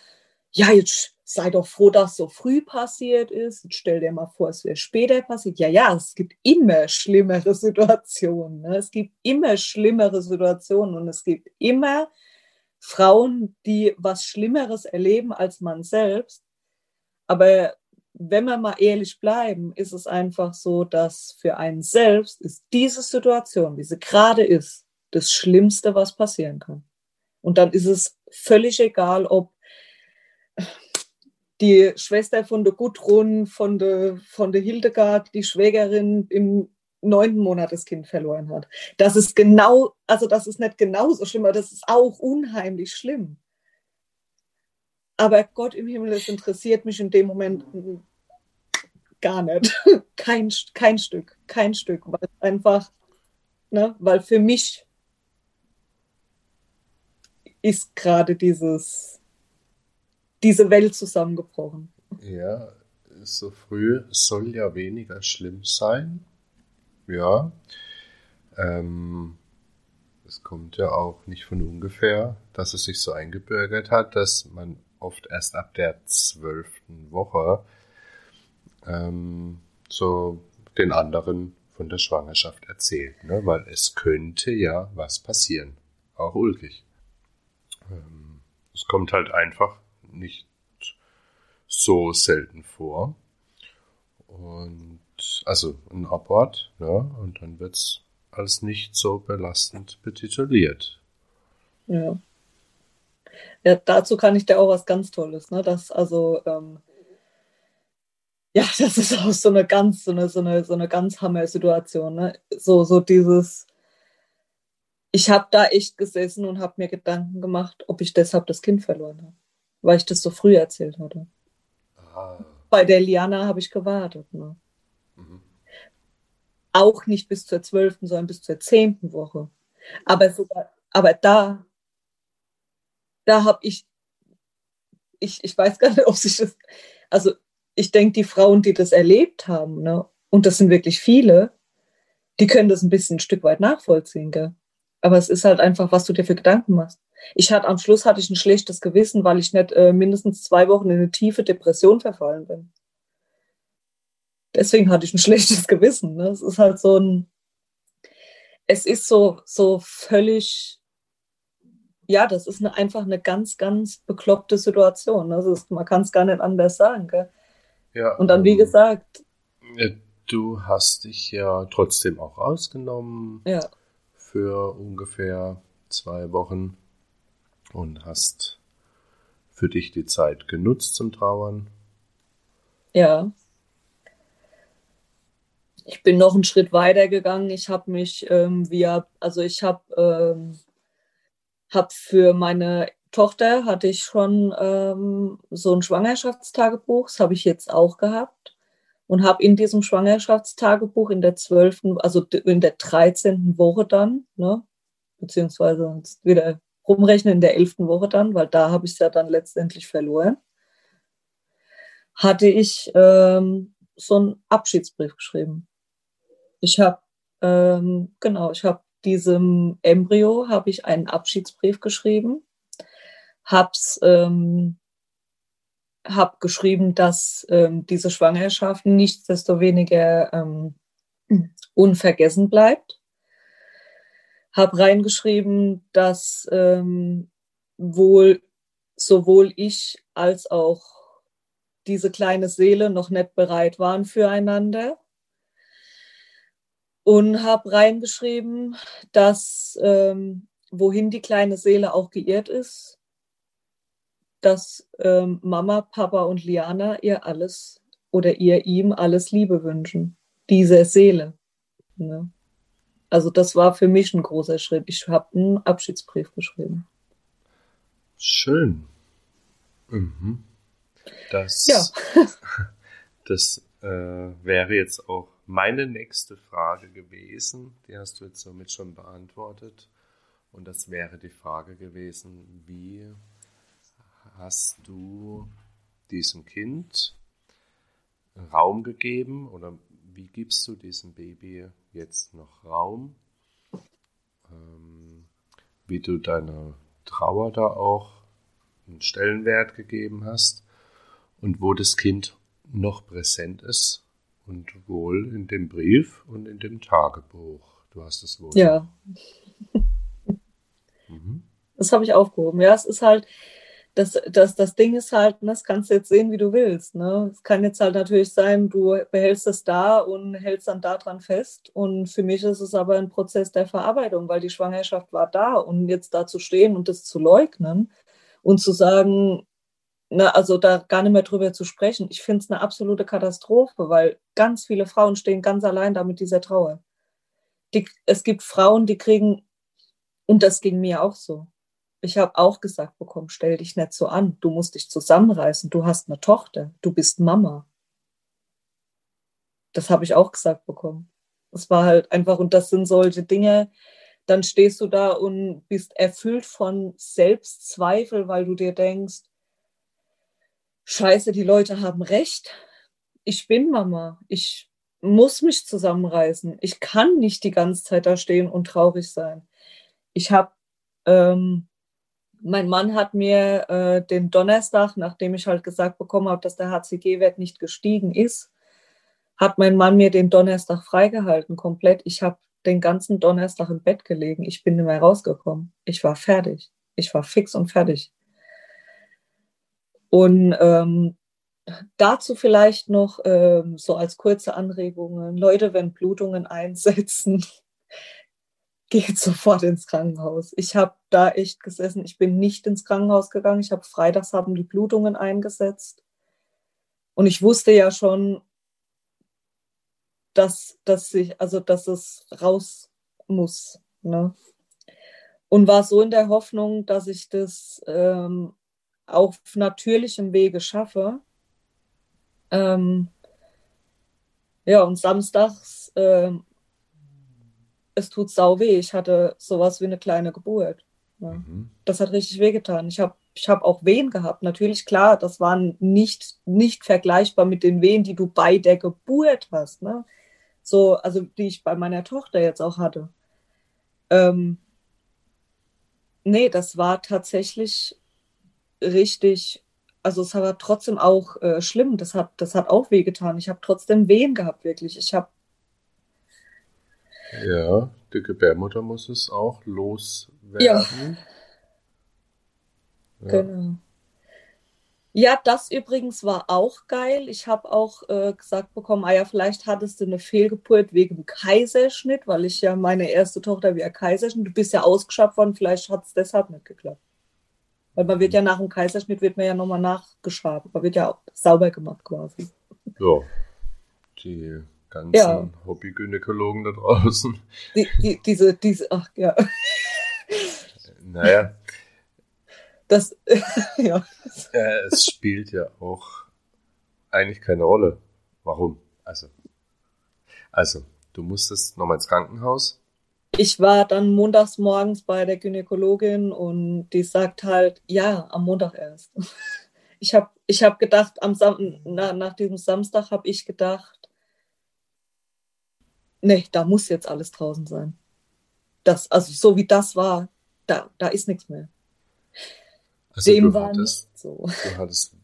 ja, jetzt sei doch froh, dass so früh passiert ist. Jetzt stell dir mal vor, es wäre später passiert. Ja, ja, es gibt immer schlimmere Situationen. Ne? Es gibt immer schlimmere Situationen und es gibt immer Frauen, die was Schlimmeres erleben als man selbst. Aber wenn wir mal ehrlich bleiben, ist es einfach so, dass für einen selbst ist diese Situation, wie sie gerade ist, das Schlimmste, was passieren kann. Und dann ist es völlig egal, ob die Schwester von der Gudrun, von der, von der Hildegard, die Schwägerin im neunten Monat das Kind verloren hat. Das ist genau, also das ist nicht genauso schlimm, aber das ist auch unheimlich schlimm. Aber Gott im Himmel, es interessiert mich in dem Moment gar nicht. Kein, kein Stück, kein Stück, weil einfach, ne, weil für mich ist gerade dieses, diese Welt zusammengebrochen. Ja, so früh soll ja weniger schlimm sein ja. Ähm, es kommt ja auch nicht von ungefähr, dass es sich so eingebürgert hat, dass man oft erst ab der zwölften Woche ähm, so den anderen von der Schwangerschaft erzählt, ne? weil es könnte ja was passieren, auch ulkig. Ähm, es kommt halt einfach nicht so selten vor. Und also ein Abort, ja, und dann wird es als nicht so belastend betituliert. Ja. Ja, dazu kann ich dir auch was ganz Tolles, ne? Dass also ähm, ja, das ist auch so eine ganz, so eine, so eine, so eine ganz Hammer-Situation. Ne? So, so dieses, ich habe da echt gesessen und habe mir Gedanken gemacht, ob ich deshalb das Kind verloren habe, weil ich das so früh erzählt hatte. Ah. Bei der Liana habe ich gewartet. Ne? Auch nicht bis zur zwölften, sondern bis zur zehnten Woche. Aber sogar, aber da, da habe ich, ich, ich weiß gar nicht, ob sich das, also ich denke, die Frauen, die das erlebt haben, ne, und das sind wirklich viele, die können das ein bisschen ein Stück weit nachvollziehen, gell? Aber es ist halt einfach, was du dir für Gedanken machst. Ich hatte am Schluss hatte ich ein schlechtes Gewissen, weil ich nicht äh, mindestens zwei Wochen in eine tiefe Depression verfallen bin. Deswegen hatte ich ein schlechtes Gewissen. Ne? Es ist halt so ein, es ist so, so völlig, ja, das ist eine, einfach eine ganz, ganz bekloppte Situation. Das ist, man kann es gar nicht anders sagen. Gell? Ja, und dann, wie ähm, gesagt. Du hast dich ja trotzdem auch rausgenommen. Ja. Für ungefähr zwei Wochen und hast für dich die Zeit genutzt zum Trauern. Ja. Ich bin noch einen Schritt weiter gegangen. Ich habe mich ähm, via, also ich habe ähm, hab für meine Tochter hatte ich schon ähm, so ein Schwangerschaftstagebuch, das habe ich jetzt auch gehabt und habe in diesem Schwangerschaftstagebuch in der zwölften, also in der 13. Woche dann, ne, beziehungsweise wieder rumrechnen in der elften Woche dann, weil da habe ich es ja dann letztendlich verloren, hatte ich ähm, so einen Abschiedsbrief geschrieben. Ich habe, ähm, genau, ich habe diesem Embryo habe ich einen Abschiedsbrief geschrieben hab's ähm, hab geschrieben, dass ähm, diese Schwangerschaft nichtsdestoweniger ähm, unvergessen bleibt. Hab reingeschrieben, dass ähm, wohl sowohl ich als auch diese kleine Seele noch nicht bereit waren füreinander. Und habe reingeschrieben, dass ähm, wohin die kleine Seele auch geirrt ist, dass ähm, Mama, Papa und Liana ihr alles oder ihr ihm alles Liebe wünschen. Dieser Seele. Ne? Also das war für mich ein großer Schritt. Ich habe einen Abschiedsbrief geschrieben. Schön. Mhm. Das, ja. das äh, wäre jetzt auch meine nächste Frage gewesen. Die hast du jetzt somit schon beantwortet. Und das wäre die Frage gewesen, wie hast du diesem Kind Raum gegeben oder wie gibst du diesem Baby jetzt noch Raum? Ähm, wie du deiner Trauer da auch einen Stellenwert gegeben hast und wo das Kind noch präsent ist und wohl in dem Brief und in dem Tagebuch. Du hast es wohl. Ja. Mhm. Das habe ich aufgehoben. Ja, es ist halt, das, das, das Ding ist halt, ne, das kannst du jetzt sehen, wie du willst. Ne? Es kann jetzt halt natürlich sein, du behältst es da und hältst dann daran fest. Und für mich ist es aber ein Prozess der Verarbeitung, weil die Schwangerschaft war da und jetzt da zu stehen und das zu leugnen und zu sagen, ne, also da gar nicht mehr drüber zu sprechen, ich finde es eine absolute Katastrophe, weil ganz viele Frauen stehen ganz allein da mit dieser Trauer. Die, es gibt Frauen, die kriegen, und das ging mir auch so, ich habe auch gesagt bekommen, stell dich nicht so an, du musst dich zusammenreißen, du hast eine Tochter, du bist Mama. Das habe ich auch gesagt bekommen. Es war halt einfach, und das sind solche Dinge, dann stehst du da und bist erfüllt von Selbstzweifel, weil du dir denkst, scheiße, die Leute haben recht. Ich bin Mama. Ich muss mich zusammenreißen. Ich kann nicht die ganze Zeit da stehen und traurig sein. Ich habe ähm, mein Mann hat mir äh, den Donnerstag, nachdem ich halt gesagt bekommen habe, dass der HCG-Wert nicht gestiegen ist, hat mein Mann mir den Donnerstag freigehalten, komplett. Ich habe den ganzen Donnerstag im Bett gelegen. Ich bin nicht mehr rausgekommen. Ich war fertig. Ich war fix und fertig. Und ähm, dazu vielleicht noch ähm, so als kurze Anregungen. Leute, wenn Blutungen einsetzen, geht sofort ins Krankenhaus. Ich habe da echt gesessen. Ich bin nicht ins Krankenhaus gegangen. Ich habe freitags haben die Blutungen eingesetzt. Und ich wusste ja schon, dass, dass ich, also dass es raus muss. Ne? Und war so in der Hoffnung, dass ich das ähm, auf natürlichem Wege schaffe. Ähm, ja, und samstags, äh, es tut sau weh. Ich hatte sowas wie eine kleine Geburt. Ja. Mhm. Das hat richtig wehgetan. Ich habe ich hab auch Wehen gehabt. Natürlich, klar, das waren nicht, nicht vergleichbar mit den Wehen, die du bei der Geburt hast. Ne? So, also die ich bei meiner Tochter jetzt auch hatte. Ähm, nee, das war tatsächlich richtig, also es war trotzdem auch äh, schlimm. Das hat, das hat auch wehgetan. Ich habe trotzdem Wehen gehabt, wirklich. Ich habe. Ja, die Gebärmutter muss es auch loswerden. Ja. ja. Genau. Ja, das übrigens war auch geil. Ich habe auch äh, gesagt bekommen, ah ja, vielleicht hattest du eine Fehlgeburt wegen Kaiserschnitt, weil ich ja meine erste Tochter wie ein Kaiserschnitt, du bist ja ausgeschafft worden, vielleicht hat es deshalb nicht geklappt. Weil man wird ja nach dem Kaiserschnitt wird man ja nochmal nachgeschabt. Man wird ja auch sauber gemacht quasi. Ja. Die ganzen ja. Hobbygynäkologen da draußen. Die, die, diese, diese, ach ja. Naja, das, ja. Äh, es spielt ja auch eigentlich keine Rolle. Warum? Also, also du musstest nochmal ins Krankenhaus. Ich war dann montags morgens bei der Gynäkologin und die sagt halt, ja, am Montag erst. Ich habe ich hab gedacht, am Sam na, nach diesem Samstag habe ich gedacht, nee, da muss jetzt alles draußen sein. Das, also so wie das war, da, da ist nichts mehr. Also Dem du war hattest, nicht so. Du hattest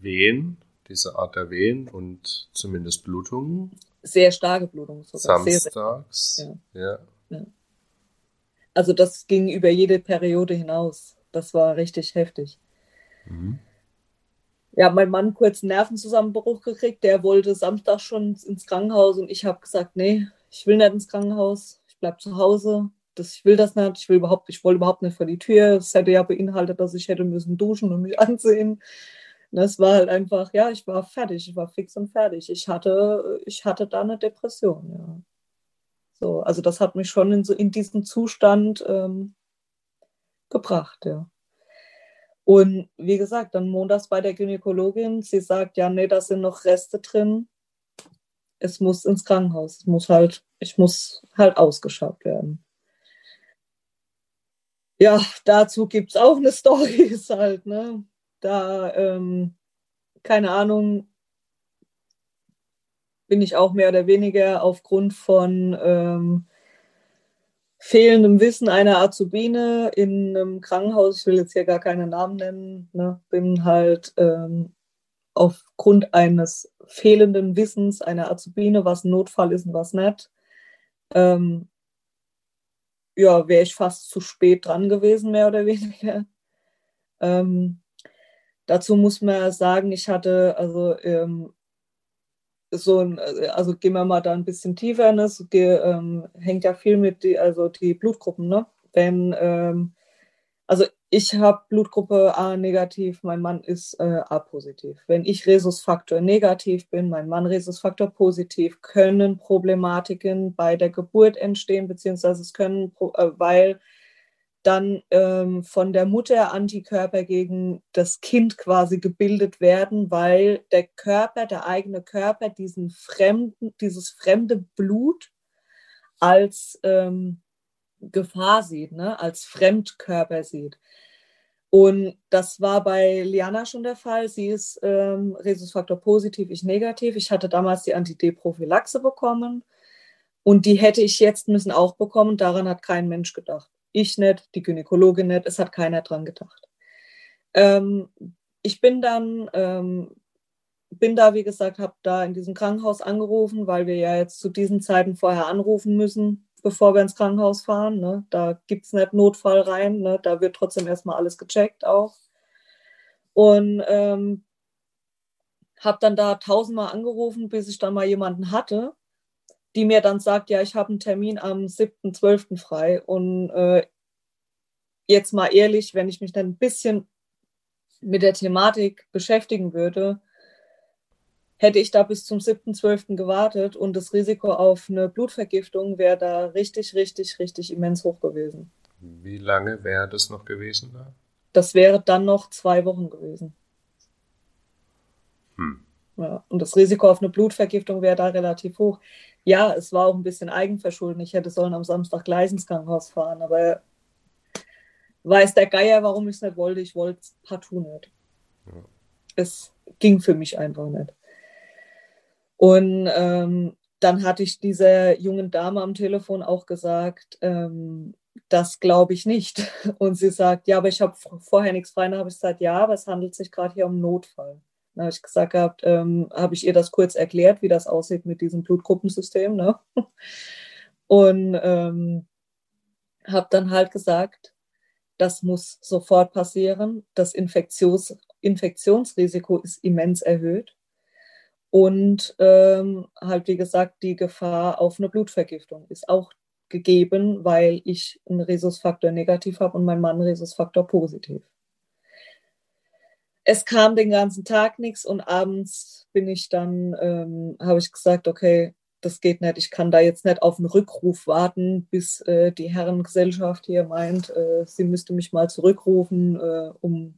Wehen, diese Art der Wehen und zumindest Blutungen. Sehr starke Blutungen sogar. Samstags. Sehr, sehr. Ja. ja. Also das ging über jede Periode hinaus. Das war richtig heftig. Mhm. Ja, mein Mann kurz einen Nervenzusammenbruch gekriegt. Der wollte Samstag schon ins Krankenhaus und ich habe gesagt, nee, ich will nicht ins Krankenhaus. Ich bleib zu Hause das, ich will das nicht, ich will überhaupt, ich wollte überhaupt nicht vor die Tür. Es hätte ja beinhaltet, dass ich hätte müssen duschen und mich ansehen. Das war halt einfach, ja, ich war fertig, ich war fix und fertig. Ich hatte, ich hatte da eine Depression, ja. So, also das hat mich schon in, so, in diesen Zustand ähm, gebracht, ja. Und wie gesagt, dann montags bei der Gynäkologin, sie sagt, ja, nee, da sind noch Reste drin. Es muss ins Krankenhaus. Es muss halt, ich muss halt ausgeschaut werden ja, dazu gibt es auch eine Story, ist halt, ne? Da, ähm, keine Ahnung, bin ich auch mehr oder weniger aufgrund von ähm, fehlendem Wissen einer Azubine in einem Krankenhaus, ich will jetzt hier gar keinen Namen nennen, ne, bin halt ähm, aufgrund eines fehlenden Wissens einer Azubine, was ein Notfall ist und was nicht, ähm, ja, wäre ich fast zu spät dran gewesen, mehr oder weniger. Ähm, dazu muss man sagen, ich hatte, also ähm, so ein, also gehen wir mal da ein bisschen tiefer, ne? Das ähm, hängt ja viel mit die, also die Blutgruppen, ne? Wenn, ähm, also ich habe Blutgruppe A negativ, mein Mann ist äh, A positiv. Wenn ich Rhesusfaktor negativ bin, mein Mann Rhesusfaktor positiv, können Problematiken bei der Geburt entstehen, beziehungsweise es können, äh, weil dann ähm, von der Mutter Antikörper gegen das Kind quasi gebildet werden, weil der Körper, der eigene Körper, diesen fremden, dieses fremde Blut als ähm, Gefahr sieht, ne? als Fremdkörper sieht. Und das war bei Liana schon der Fall. Sie ist ähm, Rhesusfaktor positiv, ich negativ. Ich hatte damals die Antideprophylaxe bekommen und die hätte ich jetzt müssen auch bekommen. Daran hat kein Mensch gedacht. Ich nicht, die Gynäkologin nicht, es hat keiner dran gedacht. Ähm, ich bin dann, ähm, bin da, wie gesagt, habe da in diesem Krankenhaus angerufen, weil wir ja jetzt zu diesen Zeiten vorher anrufen müssen, bevor wir ins Krankenhaus fahren. Ne? Da gibt es nicht Notfall rein. Ne? Da wird trotzdem erstmal alles gecheckt auch. Und ähm, habe dann da tausendmal angerufen, bis ich dann mal jemanden hatte, die mir dann sagt, ja, ich habe einen Termin am 7.12. frei. Und äh, jetzt mal ehrlich, wenn ich mich dann ein bisschen mit der Thematik beschäftigen würde, hätte ich da bis zum 7.12. gewartet und das Risiko auf eine Blutvergiftung wäre da richtig, richtig, richtig immens hoch gewesen. Wie lange wäre das noch gewesen da? Das wäre dann noch zwei Wochen gewesen. Hm. Ja, und das Risiko auf eine Blutvergiftung wäre da relativ hoch. Ja, es war auch ein bisschen Eigenverschulden. Ich hätte sollen am Samstag gleich ins Krankenhaus fahren, aber weiß der Geier, warum ich es nicht wollte. Ich wollte es partout nicht. Ja. Es ging für mich einfach nicht. Und ähm, dann hatte ich dieser jungen Dame am Telefon auch gesagt, ähm, das glaube ich nicht. Und sie sagt, ja, aber ich habe vorher nichts frei. Dann habe ich gesagt, ja, aber es handelt sich gerade hier um Notfall. Dann habe ich gesagt gehabt, ähm, habe ich ihr das kurz erklärt, wie das aussieht mit diesem Blutgruppensystem. Ne? Und ähm, habe dann halt gesagt, das muss sofort passieren. Das Infektions Infektionsrisiko ist immens erhöht. Und ähm, halt, wie gesagt, die Gefahr auf eine Blutvergiftung ist auch gegeben, weil ich einen Rhesusfaktor negativ habe und mein Mann Rhesusfaktor positiv. Es kam den ganzen Tag nichts und abends bin ich dann, ähm, habe ich gesagt, okay, das geht nicht. Ich kann da jetzt nicht auf einen Rückruf warten, bis äh, die Herrengesellschaft hier meint, äh, sie müsste mich mal zurückrufen, äh, um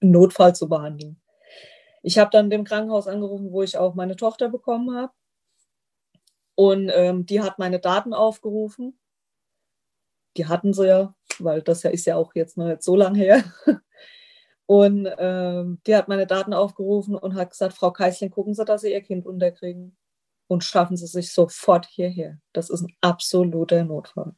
einen Notfall zu behandeln. Ich habe dann dem Krankenhaus angerufen, wo ich auch meine Tochter bekommen habe. Und ähm, die hat meine Daten aufgerufen. Die hatten sie ja, weil das ja ist ja auch jetzt noch nicht so lange her. Und ähm, die hat meine Daten aufgerufen und hat gesagt, Frau Keißling, gucken Sie, dass Sie Ihr Kind unterkriegen und schaffen Sie sich sofort hierher. Das ist ein absoluter Notfall.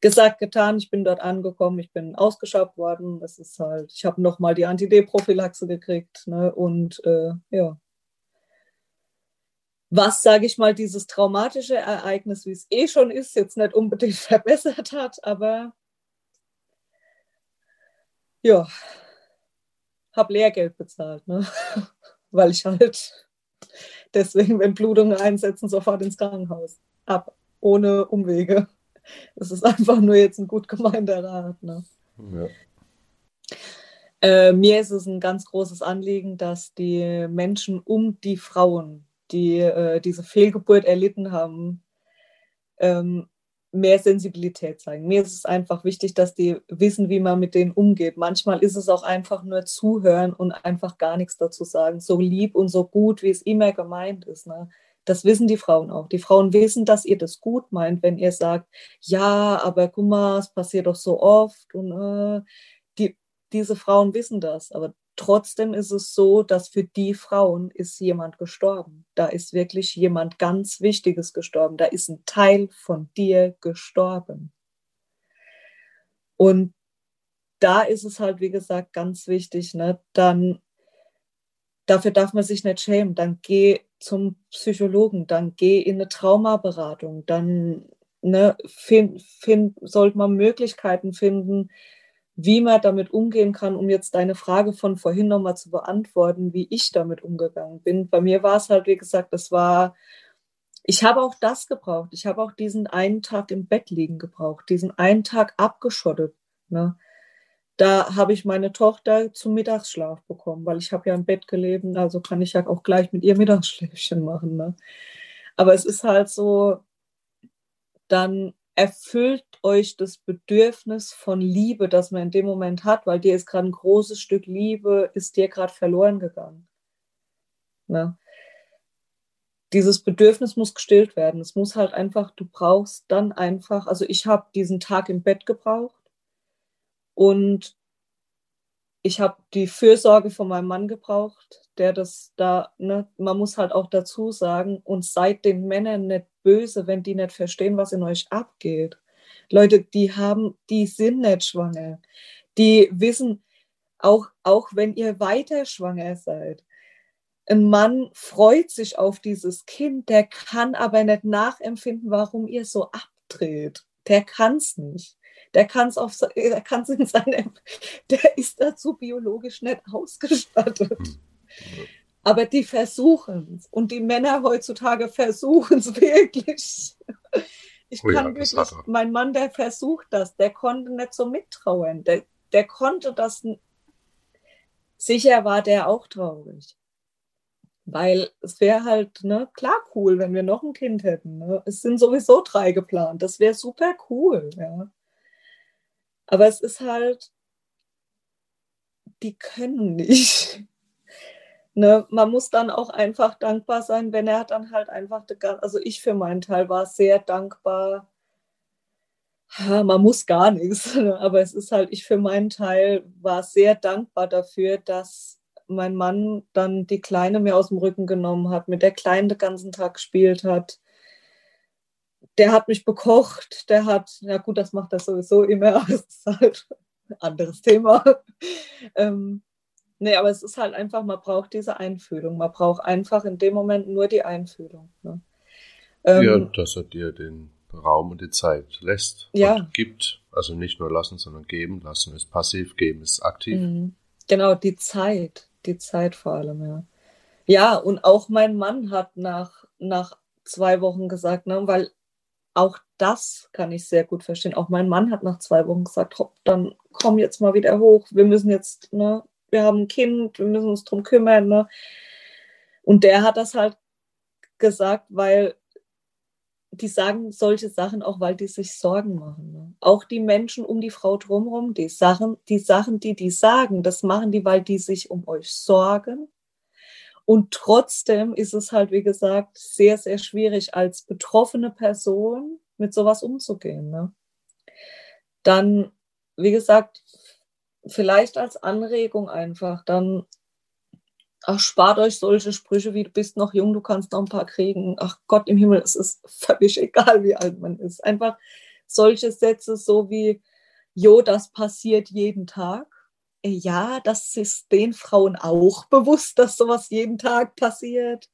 Gesagt, getan, ich bin dort angekommen, ich bin ausgeschafft worden. Das ist halt, ich habe nochmal die Anti-D-Prophylaxe gekriegt. Ne? Und äh, ja, was, sage ich mal, dieses traumatische Ereignis, wie es eh schon ist, jetzt nicht unbedingt verbessert hat, aber ja, habe Lehrgeld bezahlt, ne? weil ich halt deswegen, wenn Blutungen einsetzen, sofort ins Krankenhaus. Ab, ohne Umwege. Das ist einfach nur jetzt ein gut gemeinter Rat. Ne? Ja. Äh, mir ist es ein ganz großes Anliegen, dass die Menschen um die Frauen, die äh, diese Fehlgeburt erlitten haben, ähm, mehr Sensibilität zeigen. Mir ist es einfach wichtig, dass die wissen, wie man mit denen umgeht. Manchmal ist es auch einfach nur zuhören und einfach gar nichts dazu sagen. So lieb und so gut, wie es immer gemeint ist. Ne? Das wissen die Frauen auch. Die Frauen wissen, dass ihr das gut meint, wenn ihr sagt, ja, aber guck mal, es passiert doch so oft. Und äh, die, diese Frauen wissen das. Aber Trotzdem ist es so, dass für die Frauen ist jemand gestorben. Da ist wirklich jemand ganz Wichtiges gestorben. Da ist ein Teil von dir gestorben. Und da ist es halt, wie gesagt, ganz wichtig, ne? dann dafür darf man sich nicht schämen. Dann geh zum Psychologen, dann geh in eine Traumaberatung, dann ne, find, find, sollte man Möglichkeiten finden, wie man damit umgehen kann, um jetzt deine Frage von vorhin nochmal zu beantworten, wie ich damit umgegangen bin. Bei mir war es halt, wie gesagt, das war, ich habe auch das gebraucht. Ich habe auch diesen einen Tag im Bett liegen gebraucht, diesen einen Tag abgeschottet. Ne? Da habe ich meine Tochter zum Mittagsschlaf bekommen, weil ich habe ja im Bett gelebt, also kann ich ja auch gleich mit ihr Mittagsschläfchen machen. Ne? Aber es ist halt so, dann erfüllt euch das Bedürfnis von Liebe, das man in dem Moment hat, weil dir ist gerade ein großes Stück Liebe, ist dir gerade verloren gegangen. Ne? Dieses Bedürfnis muss gestillt werden. Es muss halt einfach, du brauchst dann einfach, also ich habe diesen Tag im Bett gebraucht und ich habe die Fürsorge von meinem Mann gebraucht, der das da, ne, man muss halt auch dazu sagen, und seid den Männern nicht böse, wenn die nicht verstehen, was in euch abgeht. Leute, die haben, die sind nicht schwanger. Die wissen, auch, auch wenn ihr weiter schwanger seid, ein Mann freut sich auf dieses Kind, der kann aber nicht nachempfinden, warum ihr so abdreht. Der kann es nicht. Der kann es auf, der kann in seinem, der ist dazu biologisch nicht ausgestattet. Hm. Aber die versuchen es. Und die Männer heutzutage versuchen es wirklich. Ich oh ja, kann wirklich, mein Mann, der versucht das, der konnte nicht so mittrauen. Der, der konnte das. Sicher war der auch traurig. Weil es wäre halt, ne, klar cool, wenn wir noch ein Kind hätten. Ne? Es sind sowieso drei geplant. Das wäre super cool, ja. Aber es ist halt, die können nicht. Ne, man muss dann auch einfach dankbar sein, wenn er dann halt einfach, also ich für meinen Teil war sehr dankbar. man muss gar nichts, ne, aber es ist halt, ich für meinen Teil war sehr dankbar dafür, dass mein Mann dann die Kleine mir aus dem Rücken genommen hat, mit der Kleinen den ganzen Tag gespielt hat. Der hat mich bekocht, der hat, ja gut, das macht er sowieso immer, es ist halt ein anderes Thema. ähm, nee, aber es ist halt einfach, man braucht diese Einfühlung. Man braucht einfach in dem Moment nur die Einfühlung. Ne? Ähm, ja, dass er dir den Raum und die Zeit lässt ja. und gibt. Also nicht nur lassen, sondern geben. Lassen ist passiv, geben ist aktiv. Mhm. Genau, die Zeit die Zeit vor allem, ja. Ja, und auch mein Mann hat nach, nach zwei Wochen gesagt, ne, weil auch das kann ich sehr gut verstehen. Auch mein Mann hat nach zwei Wochen gesagt, hopp, dann komm jetzt mal wieder hoch. Wir müssen jetzt, ne, wir haben ein Kind, wir müssen uns drum kümmern, ne. Und der hat das halt gesagt, weil die sagen solche Sachen auch, weil die sich Sorgen machen. Ne? Auch die Menschen um die Frau drumherum, die Sachen, die Sachen, die die sagen, das machen die, weil die sich um euch sorgen. Und trotzdem ist es halt, wie gesagt, sehr, sehr schwierig, als betroffene Person mit sowas umzugehen. Ne? Dann, wie gesagt, vielleicht als Anregung einfach, dann ach, spart euch solche Sprüche wie du bist noch jung, du kannst noch ein paar kriegen. Ach Gott im Himmel, es ist völlig egal, wie alt man ist. Einfach solche Sätze so wie, jo, das passiert jeden Tag. Ja, das ist den Frauen auch bewusst, dass sowas jeden Tag passiert.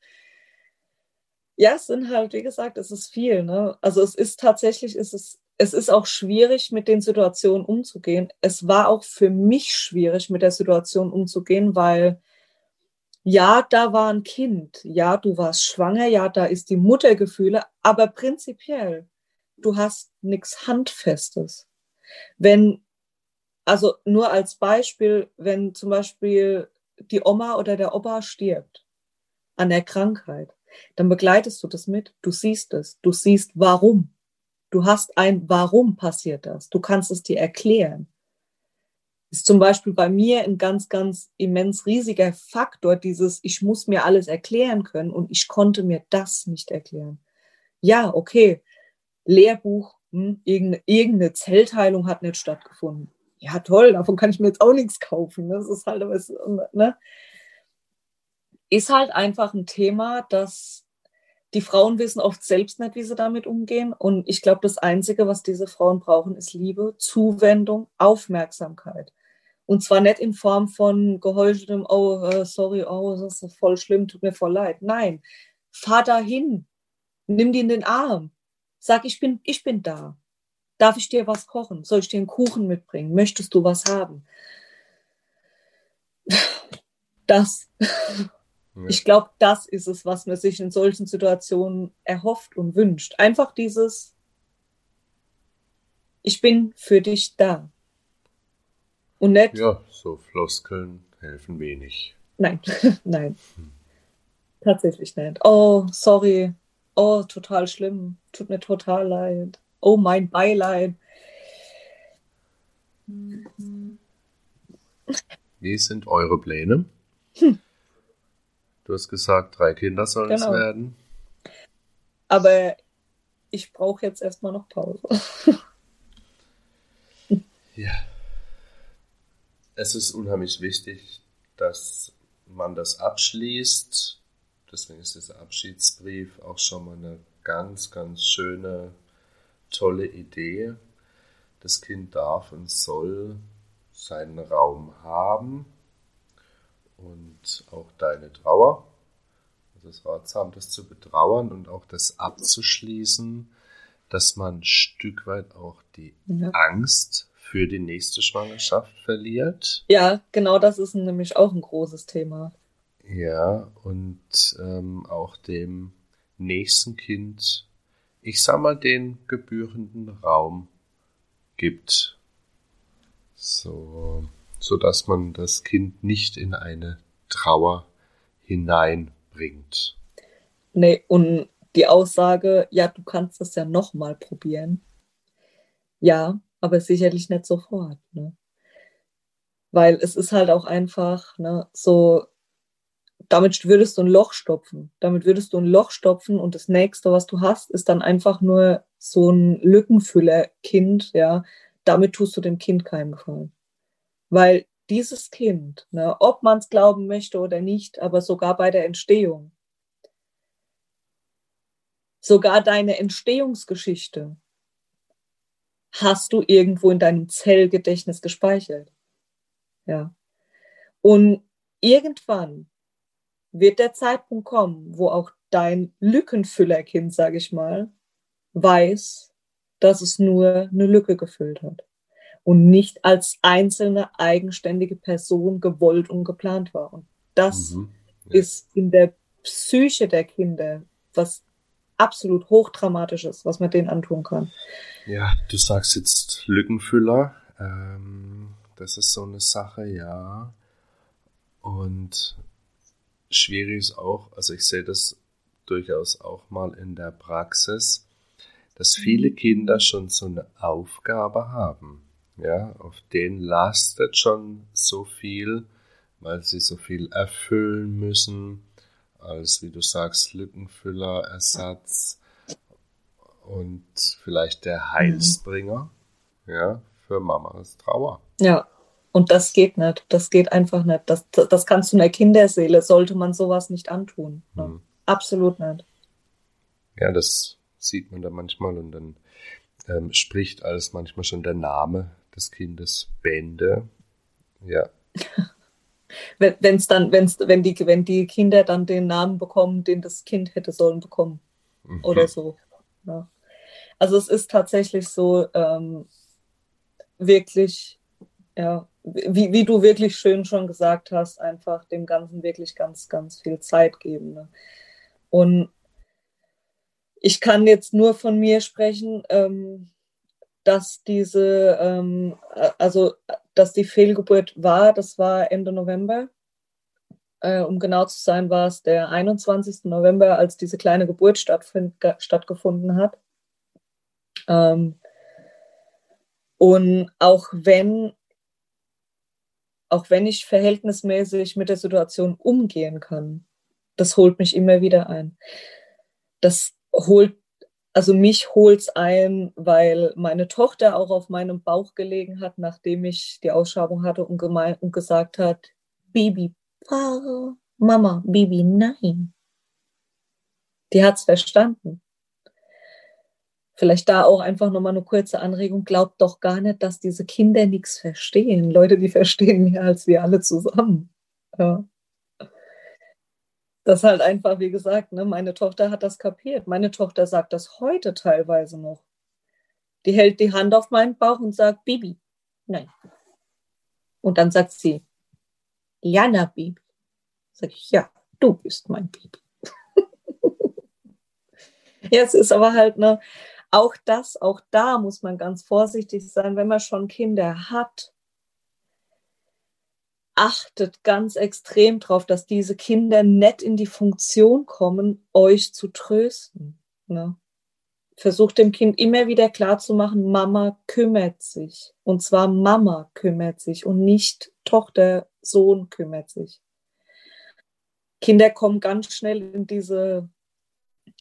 Ja, es sind halt, wie gesagt, es ist viel. Ne? Also es ist tatsächlich, es ist, es ist auch schwierig, mit den Situationen umzugehen. Es war auch für mich schwierig, mit der Situation umzugehen, weil ja, da war ein Kind, ja, du warst schwanger, ja, da ist die Muttergefühle, aber prinzipiell, du hast nichts Handfestes. Wenn, also nur als Beispiel, wenn zum Beispiel die Oma oder der Opa stirbt an der Krankheit, dann begleitest du das mit, du siehst es, du siehst warum. Du hast ein Warum passiert das, du kannst es dir erklären ist zum Beispiel bei mir ein ganz, ganz immens riesiger Faktor, dieses, ich muss mir alles erklären können und ich konnte mir das nicht erklären. Ja, okay, Lehrbuch, hm, irgendeine, irgendeine Zellteilung hat nicht stattgefunden. Ja, toll, davon kann ich mir jetzt auch nichts kaufen. Das ist halt, ne? ist halt einfach ein Thema, das die Frauen wissen oft selbst nicht, wie sie damit umgehen. Und ich glaube, das Einzige, was diese Frauen brauchen, ist Liebe, Zuwendung, Aufmerksamkeit. Und zwar nicht in Form von geheucheltem, oh, äh, sorry, oh, das ist voll schlimm, tut mir voll leid. Nein, fahr da hin, nimm die in den Arm, sag, ich bin, ich bin da. Darf ich dir was kochen? Soll ich dir einen Kuchen mitbringen? Möchtest du was haben? Das. Ich glaube, das ist es, was man sich in solchen Situationen erhofft und wünscht. Einfach dieses, ich bin für dich da. Und nicht. Ja, so Floskeln helfen wenig. Nein, nein. Hm. Tatsächlich nicht. Oh, sorry. Oh, total schlimm. Tut mir total leid. Oh, mein Beileid. Wie sind eure Pläne? Hm. Du hast gesagt, drei Kinder sollen genau. es werden. Aber ich brauche jetzt erstmal noch Pause. ja. Es ist unheimlich wichtig, dass man das abschließt. Deswegen ist dieser Abschiedsbrief auch schon mal eine ganz, ganz schöne, tolle Idee. Das Kind darf und soll seinen Raum haben und auch deine Trauer. Also es ratsam, das zu betrauern und auch das abzuschließen, dass man ein Stück weit auch die ja. Angst für die nächste Schwangerschaft verliert. Ja, genau das ist nämlich auch ein großes Thema. Ja, und ähm, auch dem nächsten Kind, ich sag mal, den gebührenden Raum gibt. So, so dass man das Kind nicht in eine Trauer hineinbringt. bringt. Nee, und die Aussage, ja, du kannst das ja nochmal probieren. Ja, aber sicherlich nicht sofort. Ne? Weil es ist halt auch einfach ne, so, damit würdest du ein Loch stopfen. Damit würdest du ein Loch stopfen und das nächste, was du hast, ist dann einfach nur so ein Lückenfüller-Kind, ja. Damit tust du dem Kind keinen Gefallen. Weil dieses Kind, ne, ob man es glauben möchte oder nicht, aber sogar bei der Entstehung, sogar deine Entstehungsgeschichte hast du irgendwo in deinem Zellgedächtnis gespeichert. Ja. Und irgendwann wird der Zeitpunkt kommen, wo auch dein Lückenfüllerkind, sage ich mal, weiß, dass es nur eine Lücke gefüllt hat und nicht als einzelne eigenständige Person gewollt und geplant war. Und das mhm, ja. ist in der Psyche der Kinder was absolut hochdramatisches, was man denen antun kann. Ja, du sagst jetzt Lückenfüller. Ähm, das ist so eine Sache, ja. Und schwierig ist auch, also ich sehe das durchaus auch mal in der Praxis, dass viele Kinder schon so eine Aufgabe haben. Ja, auf denen lastet schon so viel, weil sie so viel erfüllen müssen, als wie du sagst, Lückenfüller, Ersatz und vielleicht der Heilsbringer, mhm. ja, für Mamas Trauer. Ja, und das geht nicht. Das geht einfach nicht. Das, das kannst du einer Kinderseele, sollte man sowas nicht antun. Ne? Mhm. Absolut nicht. Ja, das sieht man da manchmal und dann ähm, spricht alles manchmal schon der Name des Kindes Bände. Ja. wenn, wenn's dann, wenn's, wenn, die, wenn die Kinder dann den Namen bekommen, den das Kind hätte sollen bekommen. Mhm. Oder so. Ja. Also es ist tatsächlich so ähm, wirklich, ja, wie, wie du wirklich schön schon gesagt hast, einfach dem Ganzen wirklich ganz, ganz viel Zeit geben. Ne? Und ich kann jetzt nur von mir sprechen, ähm, dass diese, ähm, also dass die Fehlgeburt war, das war Ende November. Äh, um genau zu sein, war es der 21. November, als diese kleine Geburt stattgefunden hat. Ähm, und auch wenn auch wenn ich verhältnismäßig mit der Situation umgehen kann, das holt mich immer wieder ein. Das holt, also mich holt's ein, weil meine Tochter auch auf meinem Bauch gelegen hat, nachdem ich die Ausschabung hatte und, gemein, und gesagt hat, Baby, Mama, Baby, nein. Die hat's verstanden. Vielleicht da auch einfach nochmal eine kurze Anregung. Glaubt doch gar nicht, dass diese Kinder nichts verstehen. Leute, die verstehen mehr als wir alle zusammen. Ja. Das halt einfach, wie gesagt, ne, meine Tochter hat das kapiert. Meine Tochter sagt das heute teilweise noch. Die hält die Hand auf meinen Bauch und sagt, Bibi, nein. Und dann sagt sie, Jana, Bibi. Sag ich, ja, du bist mein Bibi. ja, es ist aber halt, ne, auch das, auch da muss man ganz vorsichtig sein, wenn man schon Kinder hat. Achtet ganz extrem darauf, dass diese Kinder nicht in die Funktion kommen, euch zu trösten. Ne? Versucht dem Kind immer wieder klarzumachen, Mama kümmert sich. Und zwar Mama kümmert sich und nicht Tochter, Sohn kümmert sich. Kinder kommen ganz schnell in diese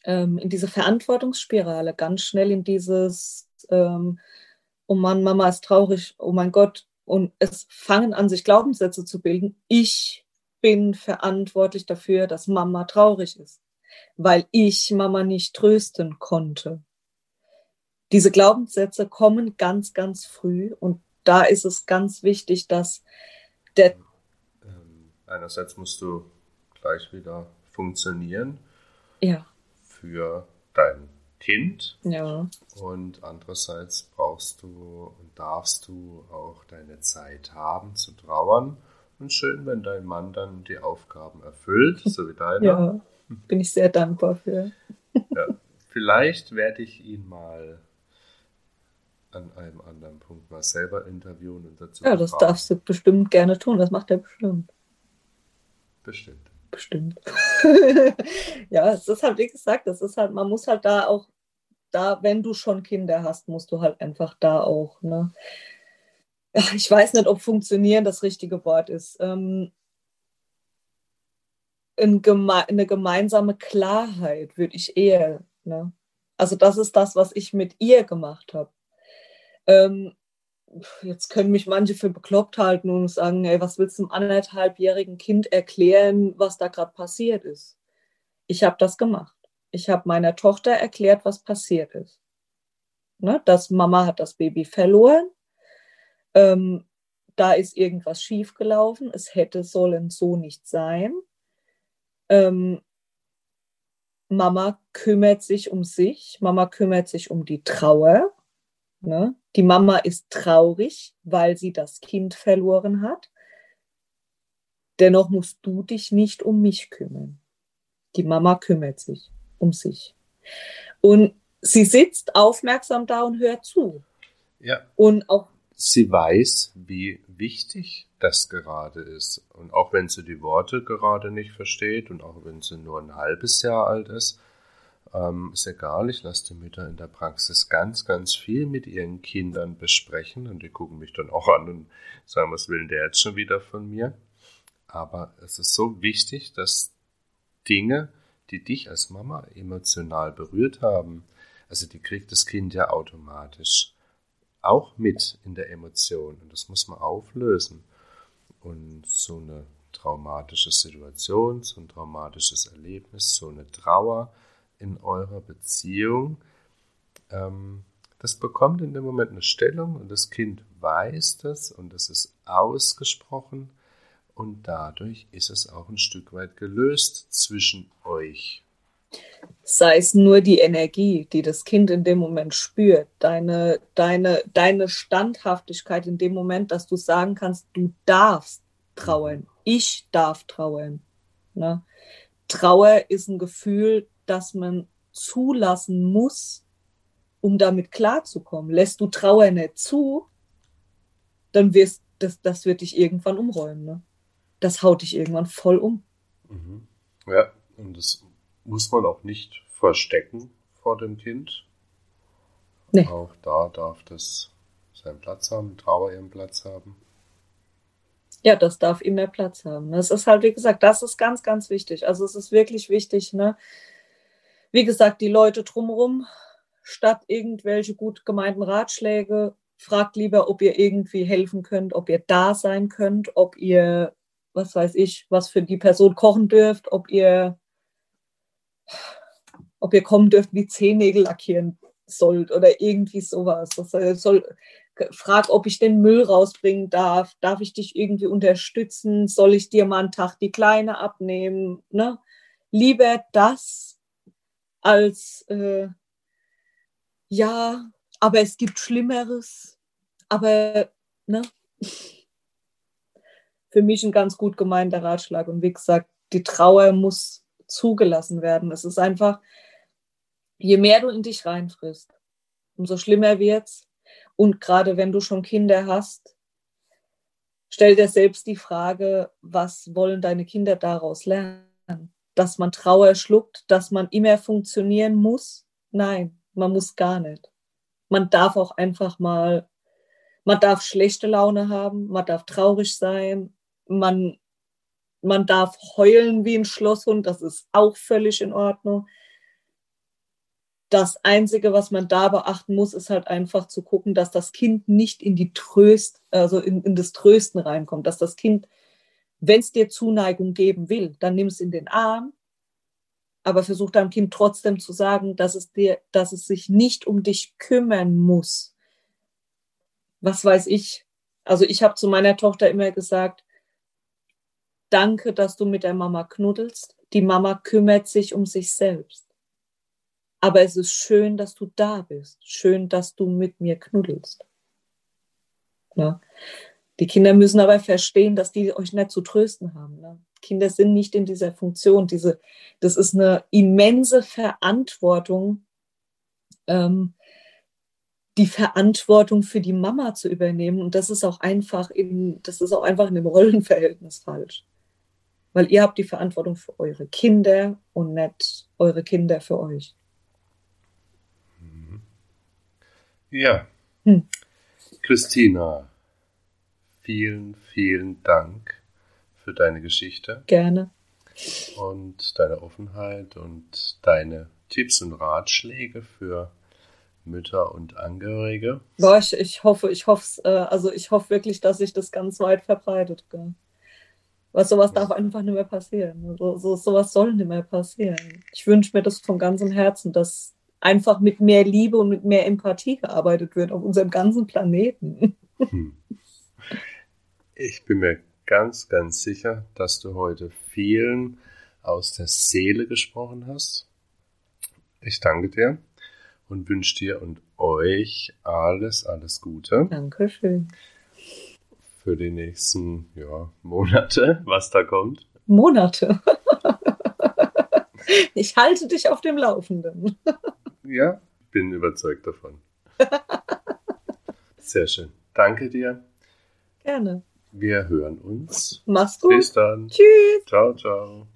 ähm, in diese Verantwortungsspirale, ganz schnell in dieses, ähm, oh Mann, Mama ist traurig, oh mein Gott, und es fangen an, sich Glaubenssätze zu bilden. Ich bin verantwortlich dafür, dass Mama traurig ist, weil ich Mama nicht trösten konnte. Diese Glaubenssätze kommen ganz, ganz früh und da ist es ganz wichtig, dass der. Ähm, einerseits musst du gleich wieder funktionieren. Ja für dein Kind. Ja. Und andererseits brauchst du und darfst du auch deine Zeit haben zu trauern. Und schön, wenn dein Mann dann die Aufgaben erfüllt, so wie deiner. Ja, bin ich sehr dankbar für. Ja, vielleicht werde ich ihn mal an einem anderen Punkt mal selber interviewen und dazu. Ja, das fragen. darfst du bestimmt gerne tun. Das macht er bestimmt. Bestimmt. Bestimmt. ja, es ist halt, wie gesagt, das ist halt, man muss halt da auch, da, wenn du schon Kinder hast, musst du halt einfach da auch, ne? Ich weiß nicht, ob funktionieren das richtige Wort ist. Ähm, eine gemeinsame Klarheit würde ich eher, ne? Also das ist das, was ich mit ihr gemacht habe. Ähm, jetzt können mich manche für bekloppt halten und sagen, ey, was willst du einem anderthalbjährigen Kind erklären, was da gerade passiert ist? Ich habe das gemacht. Ich habe meiner Tochter erklärt, was passiert ist. Ne, dass Mama hat das Baby verloren. Ähm, da ist irgendwas schiefgelaufen. Es hätte sollen so nicht sein. Ähm, Mama kümmert sich um sich. Mama kümmert sich um die Trauer. Ne? Die Mama ist traurig, weil sie das Kind verloren hat. Dennoch musst du dich nicht um mich kümmern. Die Mama kümmert sich um sich. Und sie sitzt aufmerksam da und hört zu. Ja. Und auch sie weiß, wie wichtig das gerade ist. Und auch wenn sie die Worte gerade nicht versteht und auch wenn sie nur ein halbes Jahr alt ist, ähm, ist egal, ich lasse die Mütter in der Praxis ganz, ganz viel mit ihren Kindern besprechen und die gucken mich dann auch an und sagen, was will der jetzt schon wieder von mir? Aber es ist so wichtig, dass Dinge, die dich als Mama emotional berührt haben, also die kriegt das Kind ja automatisch auch mit in der Emotion und das muss man auflösen. Und so eine traumatische Situation, so ein traumatisches Erlebnis, so eine Trauer, in eurer Beziehung, ähm, das bekommt in dem Moment eine Stellung und das Kind weiß das und das ist ausgesprochen und dadurch ist es auch ein Stück weit gelöst zwischen euch. Sei es nur die Energie, die das Kind in dem Moment spürt, deine, deine, deine Standhaftigkeit in dem Moment, dass du sagen kannst, du darfst trauern, mhm. ich darf trauern. Ne? Trauer ist ein Gefühl, das man zulassen muss, um damit klarzukommen. Lässt du Trauer nicht zu, dann wirst das, das wird dich irgendwann umräumen. Ne? Das haut dich irgendwann voll um. Mhm. Ja, und das muss man auch nicht verstecken vor dem Kind. Nee. Auch da darf das seinen Platz haben, Trauer ihren Platz haben. Ja, das darf immer Platz haben. Das ist halt, wie gesagt, das ist ganz, ganz wichtig. Also es ist wirklich wichtig, ne? Wie gesagt, die Leute drumherum, statt irgendwelche gut gemeinten Ratschläge, fragt lieber, ob ihr irgendwie helfen könnt, ob ihr da sein könnt, ob ihr, was weiß ich, was für die Person kochen dürft, ob ihr, ob ihr kommen dürft, die Zehennägel lackieren sollt oder irgendwie sowas. Das soll, frag, ob ich den Müll rausbringen darf. Darf ich dich irgendwie unterstützen? Soll ich dir mal einen Tag die Kleine abnehmen? Ne? Lieber das, als äh, ja, aber es gibt Schlimmeres. Aber ne? für mich ein ganz gut gemeinter Ratschlag. Und wie gesagt, die Trauer muss zugelassen werden. Es ist einfach, je mehr du in dich reinfrisst, umso schlimmer wird's. Und gerade wenn du schon Kinder hast, stell dir selbst die Frage, was wollen deine Kinder daraus lernen? Dass man Trauer schluckt, dass man immer funktionieren muss. Nein, man muss gar nicht. Man darf auch einfach mal, man darf schlechte Laune haben, man darf traurig sein, man, man darf heulen wie ein Schlosshund, das ist auch völlig in Ordnung. Das Einzige, was man da beachten muss, ist halt einfach zu gucken, dass das Kind nicht in die Tröst, also in, in das Trösten reinkommt, dass das Kind wenn es dir Zuneigung geben will, dann nimm es in den Arm, aber versuch deinem Kind trotzdem zu sagen, dass es dir, dass es sich nicht um dich kümmern muss. Was weiß ich? Also ich habe zu meiner Tochter immer gesagt, danke, dass du mit der Mama knuddelst. Die Mama kümmert sich um sich selbst. Aber es ist schön, dass du da bist. Schön, dass du mit mir knuddelst. Ja. Die Kinder müssen aber verstehen, dass die euch nicht zu trösten haben. Ne? Kinder sind nicht in dieser Funktion. Diese, das ist eine immense Verantwortung, ähm, die Verantwortung für die Mama zu übernehmen. Und das ist auch einfach in, das ist auch einfach in dem Rollenverhältnis falsch. Weil ihr habt die Verantwortung für eure Kinder und nicht eure Kinder für euch. Ja. Hm. Christina, vielen, vielen Dank für deine Geschichte Gerne. und deine Offenheit und deine Tipps und Ratschläge für Mütter und Angehörige. Boah, ich, ich hoffe, ich hoffe, äh, also ich hoffe wirklich, dass sich das ganz weit verbreitet. Gell? Weil sowas darf einfach nicht mehr passieren. So, so, sowas soll nicht mehr passieren. Ich wünsche mir das von ganzem Herzen, dass einfach mit mehr Liebe und mit mehr Empathie gearbeitet wird auf unserem ganzen Planeten. Hm. Ich bin mir ganz, ganz sicher, dass du heute vielen aus der Seele gesprochen hast. Ich danke dir und wünsche dir und euch alles, alles Gute Dankeschön. für die nächsten ja, Monate, was da kommt. Monate. Ich halte dich auf dem Laufenden. Ja, bin überzeugt davon. Sehr schön. Danke dir. Gerne. Wir hören uns. Mach's gut. Bis dann. Tschüss. Ciao, ciao.